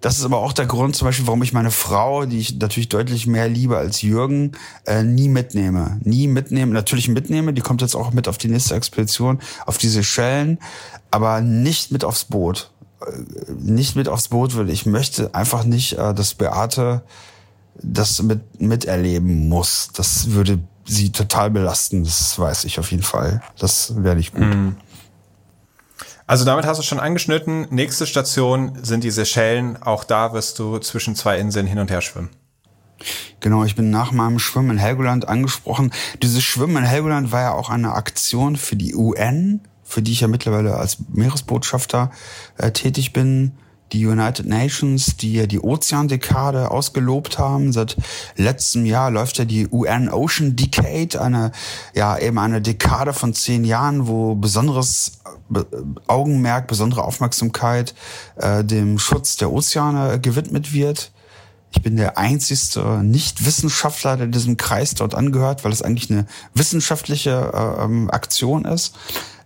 Das ist aber auch der Grund zum Beispiel, warum ich meine Frau, die ich natürlich deutlich mehr liebe als Jürgen, äh, nie mitnehme. Nie mitnehme, natürlich mitnehme, die kommt jetzt auch mit auf die nächste Expedition, auf diese Schellen, aber nicht mit aufs Boot. Äh, nicht mit aufs Boot will. Ich möchte einfach nicht, äh, dass Beate das mit, miterleben muss. Das würde sie total belasten, das weiß ich auf jeden Fall. Das wäre nicht gut. Mhm. Also damit hast du schon angeschnitten. Nächste Station sind die Seychellen. Auch da wirst du zwischen zwei Inseln hin und her schwimmen. Genau, ich bin nach meinem Schwimmen in Helgoland angesprochen. Dieses Schwimmen in Helgoland war ja auch eine Aktion für die UN, für die ich ja mittlerweile als Meeresbotschafter äh, tätig bin die United Nations, die ja die Ozeandekade ausgelobt haben. Seit letztem Jahr läuft ja die UN Ocean Decade, eine, ja, eben eine Dekade von zehn Jahren, wo besonderes Augenmerk, besondere Aufmerksamkeit äh, dem Schutz der Ozeane gewidmet wird. Ich bin der einzigste Nicht-Wissenschaftler, der diesem Kreis dort angehört, weil es eigentlich eine wissenschaftliche äh, ähm, Aktion ist.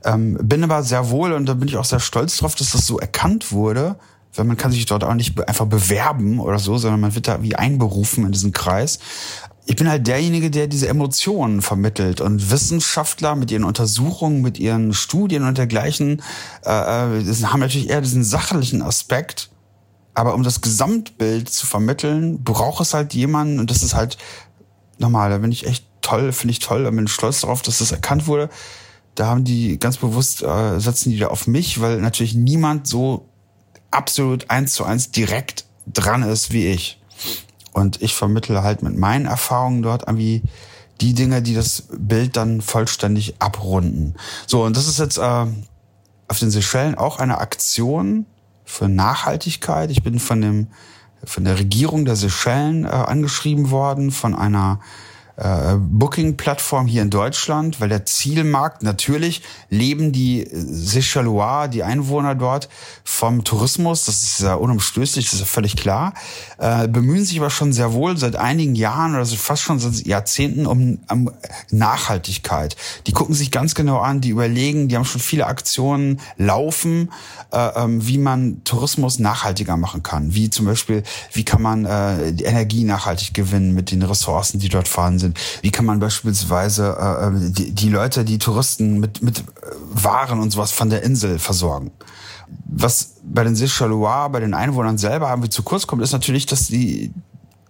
Ähm, bin aber sehr wohl und da bin ich auch sehr stolz drauf, dass das so erkannt wurde, weil man kann sich dort auch nicht einfach bewerben oder so, sondern man wird da wie einberufen in diesen Kreis. Ich bin halt derjenige, der diese Emotionen vermittelt und Wissenschaftler mit ihren Untersuchungen, mit ihren Studien und dergleichen äh, äh haben natürlich eher diesen sachlichen Aspekt. Aber um das Gesamtbild zu vermitteln, braucht es halt jemanden und das ist halt normal. Da bin ich echt toll, finde ich toll, da bin ich stolz darauf, dass das erkannt wurde. Da haben die ganz bewusst äh, setzen die da auf mich, weil natürlich niemand so absolut eins zu eins direkt dran ist wie ich. Und ich vermittle halt mit meinen Erfahrungen dort irgendwie die Dinge, die das Bild dann vollständig abrunden. So, und das ist jetzt äh, auf den Seychellen auch eine Aktion für Nachhaltigkeit. Ich bin von dem von der Regierung der Seychellen äh, angeschrieben worden, von einer äh, Booking-Plattform hier in Deutschland, weil der Zielmarkt natürlich leben die Seychellois, die Einwohner dort vom Tourismus, das ist ja unumstößlich, das ist ja völlig klar, äh, bemühen sich aber schon sehr wohl seit einigen Jahren oder fast schon seit Jahrzehnten um, um Nachhaltigkeit. Die gucken sich ganz genau an, die überlegen, die haben schon viele Aktionen laufen, äh, ähm, wie man Tourismus nachhaltiger machen kann, wie zum Beispiel, wie kann man äh, die Energie nachhaltig gewinnen mit den Ressourcen, die dort vorhanden sind. Wie kann man beispielsweise äh, äh, die, die Leute, die Touristen mit, mit Waren und sowas von der Insel versorgen? Was bei den Seychellois, bei den Einwohnern selber irgendwie zu kurz kommt, ist natürlich, dass die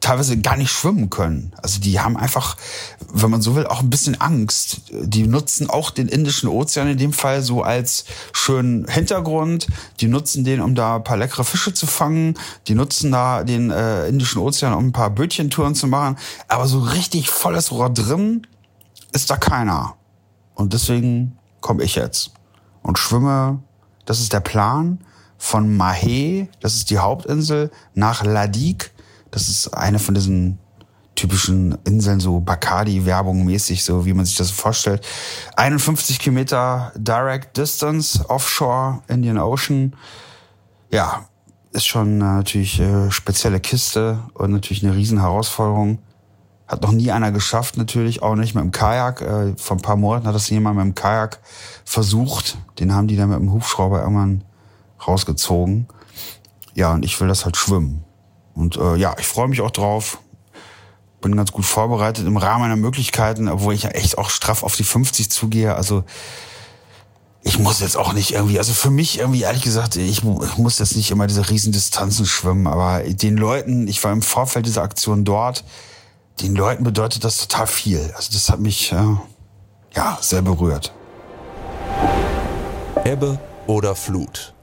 teilweise gar nicht schwimmen können. Also die haben einfach, wenn man so will, auch ein bisschen Angst. Die nutzen auch den Indischen Ozean in dem Fall so als schönen Hintergrund. Die nutzen den, um da ein paar leckere Fische zu fangen. Die nutzen da den äh, Indischen Ozean, um ein paar Bötchentouren zu machen. Aber so richtig volles Rohr drin ist da keiner. Und deswegen komme ich jetzt und schwimme. Das ist der Plan von Mahé, das ist die Hauptinsel, nach Ladik das ist eine von diesen typischen Inseln, so Bacardi-Werbung mäßig, so wie man sich das vorstellt. 51 Kilometer Direct Distance, Offshore, Indian Ocean. Ja, ist schon äh, natürlich äh, spezielle Kiste und natürlich eine riesen Herausforderung. Hat noch nie einer geschafft, natürlich, auch nicht mit dem Kajak. Äh, vor ein paar Monaten hat das jemand mit dem Kajak versucht. Den haben die dann mit dem Hubschrauber irgendwann rausgezogen. Ja, und ich will das halt schwimmen. Und äh, ja, ich freue mich auch drauf. bin ganz gut vorbereitet im Rahmen meiner Möglichkeiten, obwohl ich ja echt auch straff auf die 50 zugehe. Also ich muss jetzt auch nicht irgendwie, also für mich irgendwie ehrlich gesagt, ich, ich muss jetzt nicht immer diese Riesendistanzen schwimmen, aber den Leuten, ich war im Vorfeld dieser Aktion dort, den Leuten bedeutet das total viel. Also das hat mich äh, ja sehr berührt. Ebbe oder Flut?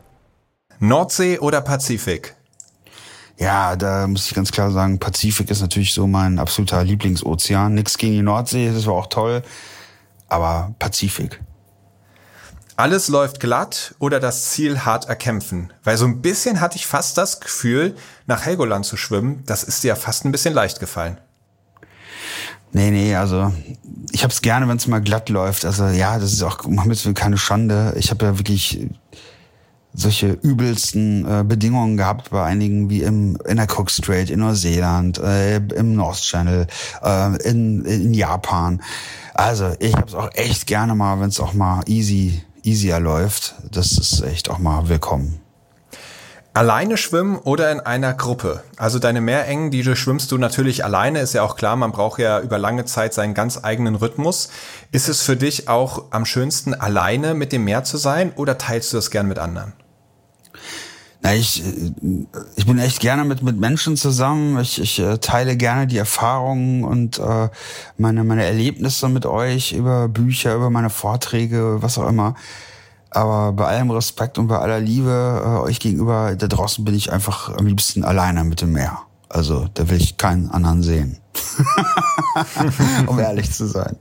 Nordsee oder Pazifik? Ja, da muss ich ganz klar sagen, Pazifik ist natürlich so mein absoluter Lieblingsozean. Nix gegen die Nordsee, das war auch toll, aber Pazifik. Alles läuft glatt oder das Ziel hart erkämpfen? Weil so ein bisschen hatte ich fast das Gefühl, nach Helgoland zu schwimmen, das ist dir ja fast ein bisschen leicht gefallen. Nee, nee, also ich hab's gerne, wenn es mal glatt läuft. Also ja, das ist auch manchmal keine Schande. Ich habe ja wirklich solche übelsten äh, Bedingungen gehabt bei einigen wie im in der Cook Strait in Neuseeland, äh, im North Channel, äh, in, in Japan. Also ich habe es auch echt gerne mal, wenn es auch mal easy easier läuft. Das ist echt auch mal willkommen. Alleine schwimmen oder in einer Gruppe? Also deine Meerengen, die du schwimmst du natürlich alleine, ist ja auch klar, man braucht ja über lange Zeit seinen ganz eigenen Rhythmus. Ist es für dich auch am schönsten, alleine mit dem Meer zu sein oder teilst du das gern mit anderen? Na, ich, ich bin echt gerne mit, mit Menschen zusammen. Ich, ich äh, teile gerne die Erfahrungen und äh, meine, meine Erlebnisse mit euch über Bücher, über meine Vorträge, was auch immer. Aber bei allem Respekt und bei aller Liebe äh, euch gegenüber, da draußen bin ich einfach am liebsten alleine mit dem Meer. Also da will ich keinen anderen sehen. <laughs> um ehrlich zu sein.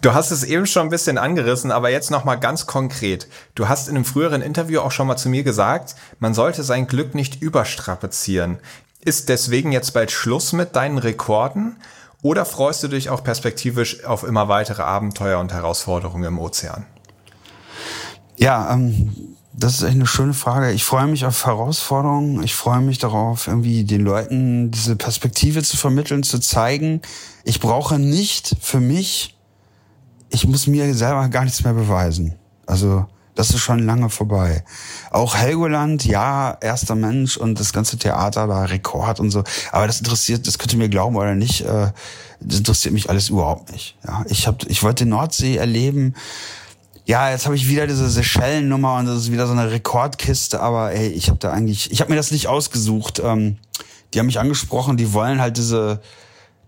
Du hast es eben schon ein bisschen angerissen, aber jetzt noch mal ganz konkret. Du hast in einem früheren Interview auch schon mal zu mir gesagt, man sollte sein Glück nicht überstrapazieren. Ist deswegen jetzt bald Schluss mit deinen Rekorden? Oder freust du dich auch perspektivisch auf immer weitere Abenteuer und Herausforderungen im Ozean? Ja, ähm, das ist echt eine schöne Frage. Ich freue mich auf Herausforderungen. Ich freue mich darauf, irgendwie den Leuten diese Perspektive zu vermitteln, zu zeigen. Ich brauche nicht für mich, ich muss mir selber gar nichts mehr beweisen. Also, das ist schon lange vorbei. Auch Helgoland, ja, erster Mensch und das ganze Theater da, Rekord und so. Aber das interessiert, das könnt ihr mir glauben oder nicht, äh, das interessiert mich alles überhaupt nicht. Ja, ich hab, ich wollte Nordsee erleben ja, jetzt habe ich wieder diese Seychellen-Nummer und das ist wieder so eine Rekordkiste, aber ey, ich habe da eigentlich, ich habe mir das nicht ausgesucht. Ähm, die haben mich angesprochen, die wollen halt diese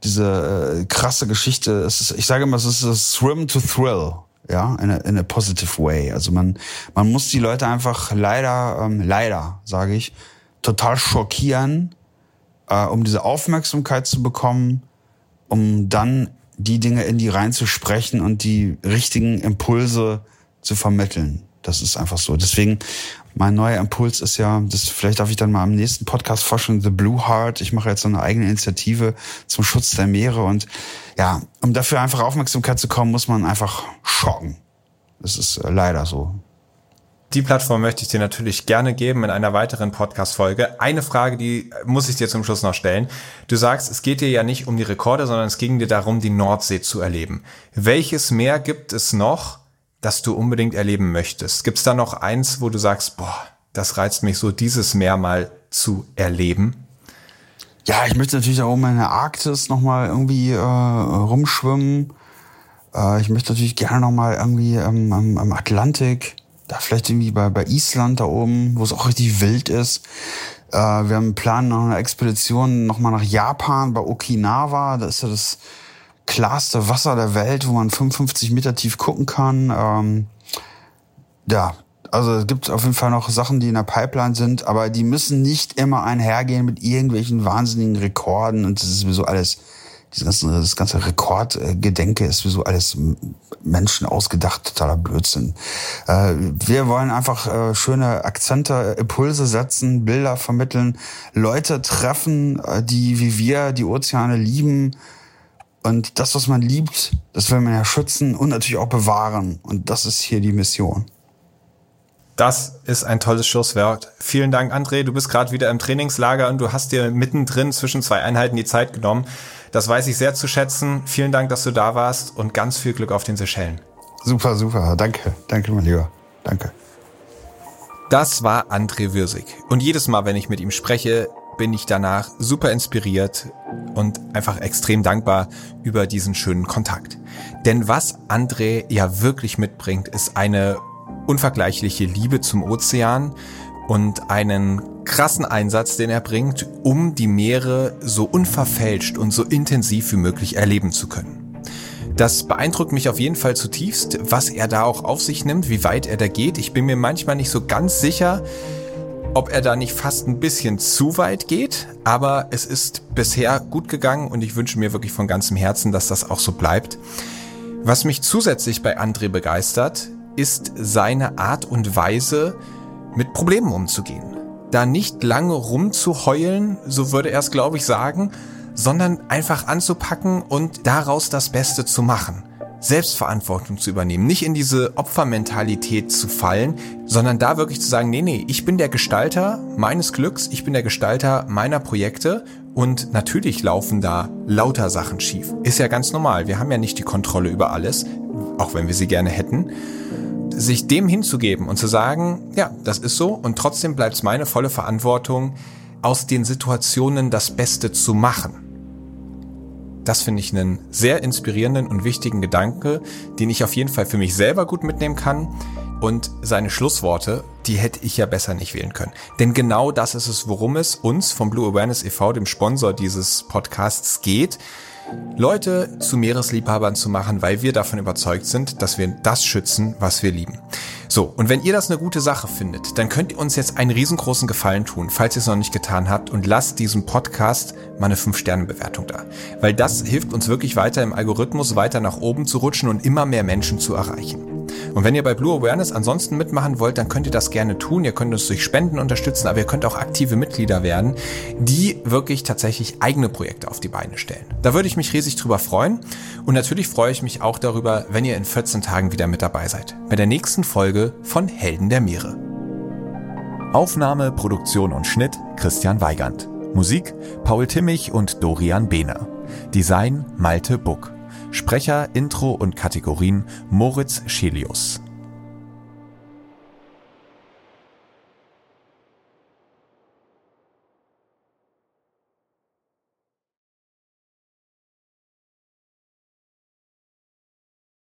diese äh, krasse Geschichte. Es ist, ich sage immer, es ist a Swim to Thrill, ja, in a, in a positive way. Also man man muss die Leute einfach leider ähm, leider sage ich total schockieren, äh, um diese Aufmerksamkeit zu bekommen, um dann die Dinge in die reinzusprechen und die richtigen Impulse zu vermitteln. Das ist einfach so. Deswegen, mein neuer Impuls ist ja, das vielleicht darf ich dann mal im nächsten Podcast forschen, The Blue Heart. Ich mache jetzt so eine eigene Initiative zum Schutz der Meere und ja, um dafür einfach Aufmerksamkeit zu kommen, muss man einfach schocken. Das ist äh, leider so. Die Plattform möchte ich dir natürlich gerne geben in einer weiteren Podcast-Folge. Eine Frage, die muss ich dir zum Schluss noch stellen. Du sagst, es geht dir ja nicht um die Rekorde, sondern es ging dir darum, die Nordsee zu erleben. Welches Meer gibt es noch, das du unbedingt erleben möchtest? Gibt es da noch eins, wo du sagst, boah, das reizt mich so, dieses Meer mal zu erleben? Ja, ich möchte natürlich auch in der Arktis nochmal irgendwie äh, rumschwimmen. Äh, ich möchte natürlich gerne nochmal irgendwie ähm, am, am Atlantik da vielleicht irgendwie bei, bei Island da oben, wo es auch richtig wild ist. Äh, wir haben einen Plan nach einer Expedition nochmal nach Japan bei Okinawa. Da ist ja das klarste Wasser der Welt, wo man 55 Meter tief gucken kann. Ähm, ja, also es gibt auf jeden Fall noch Sachen, die in der Pipeline sind, aber die müssen nicht immer einhergehen mit irgendwelchen wahnsinnigen Rekorden und das ist sowieso alles dieses ganze, das ganze Rekordgedenke ist sowieso alles Menschen ausgedacht, totaler Blödsinn. Äh, wir wollen einfach äh, schöne Akzente, Impulse setzen, Bilder vermitteln, Leute treffen, äh, die wie wir die Ozeane lieben. Und das, was man liebt, das will man ja schützen und natürlich auch bewahren. Und das ist hier die Mission. Das ist ein tolles Schlusswort. Vielen Dank, André. Du bist gerade wieder im Trainingslager und du hast dir mittendrin zwischen zwei Einheiten die Zeit genommen. Das weiß ich sehr zu schätzen. Vielen Dank, dass du da warst und ganz viel Glück auf den Seychellen. Super, super. Danke. Danke, mein Lieber. Danke. Das war André Würsig. Und jedes Mal, wenn ich mit ihm spreche, bin ich danach super inspiriert und einfach extrem dankbar über diesen schönen Kontakt. Denn was André ja wirklich mitbringt, ist eine unvergleichliche Liebe zum Ozean und einen krassen Einsatz, den er bringt, um die Meere so unverfälscht und so intensiv wie möglich erleben zu können. Das beeindruckt mich auf jeden Fall zutiefst, was er da auch auf sich nimmt, wie weit er da geht. Ich bin mir manchmal nicht so ganz sicher, ob er da nicht fast ein bisschen zu weit geht, aber es ist bisher gut gegangen und ich wünsche mir wirklich von ganzem Herzen, dass das auch so bleibt. Was mich zusätzlich bei André begeistert, ist seine Art und Weise, mit Problemen umzugehen. Da nicht lange rumzuheulen, so würde er es, glaube ich, sagen, sondern einfach anzupacken und daraus das Beste zu machen. Selbstverantwortung zu übernehmen, nicht in diese Opfermentalität zu fallen, sondern da wirklich zu sagen, nee, nee, ich bin der Gestalter meines Glücks, ich bin der Gestalter meiner Projekte und natürlich laufen da lauter Sachen schief. Ist ja ganz normal, wir haben ja nicht die Kontrolle über alles, auch wenn wir sie gerne hätten. Sich dem hinzugeben und zu sagen, ja, das ist so und trotzdem bleibt es meine volle Verantwortung, aus den Situationen das Beste zu machen. Das finde ich einen sehr inspirierenden und wichtigen Gedanke, den ich auf jeden Fall für mich selber gut mitnehmen kann. Und seine Schlussworte, die hätte ich ja besser nicht wählen können. Denn genau das ist es, worum es uns vom Blue Awareness e.V., dem Sponsor dieses Podcasts, geht. Leute zu Meeresliebhabern zu machen, weil wir davon überzeugt sind, dass wir das schützen, was wir lieben. So, und wenn ihr das eine gute Sache findet, dann könnt ihr uns jetzt einen riesengroßen Gefallen tun, falls ihr es noch nicht getan habt, und lasst diesem Podcast mal eine 5-Sterne-Bewertung da. Weil das hilft uns wirklich weiter im Algorithmus weiter nach oben zu rutschen und immer mehr Menschen zu erreichen. Und wenn ihr bei Blue Awareness ansonsten mitmachen wollt, dann könnt ihr das gerne tun. Ihr könnt uns durch Spenden unterstützen, aber ihr könnt auch aktive Mitglieder werden, die wirklich tatsächlich eigene Projekte auf die Beine stellen. Da würde ich mich riesig drüber freuen. Und natürlich freue ich mich auch darüber, wenn ihr in 14 Tagen wieder mit dabei seid. Bei der nächsten Folge von Helden der Meere. Aufnahme, Produktion und Schnitt Christian Weigand. Musik Paul Timmich und Dorian Behner. Design Malte Buck. Sprecher, Intro und Kategorien Moritz Schelius.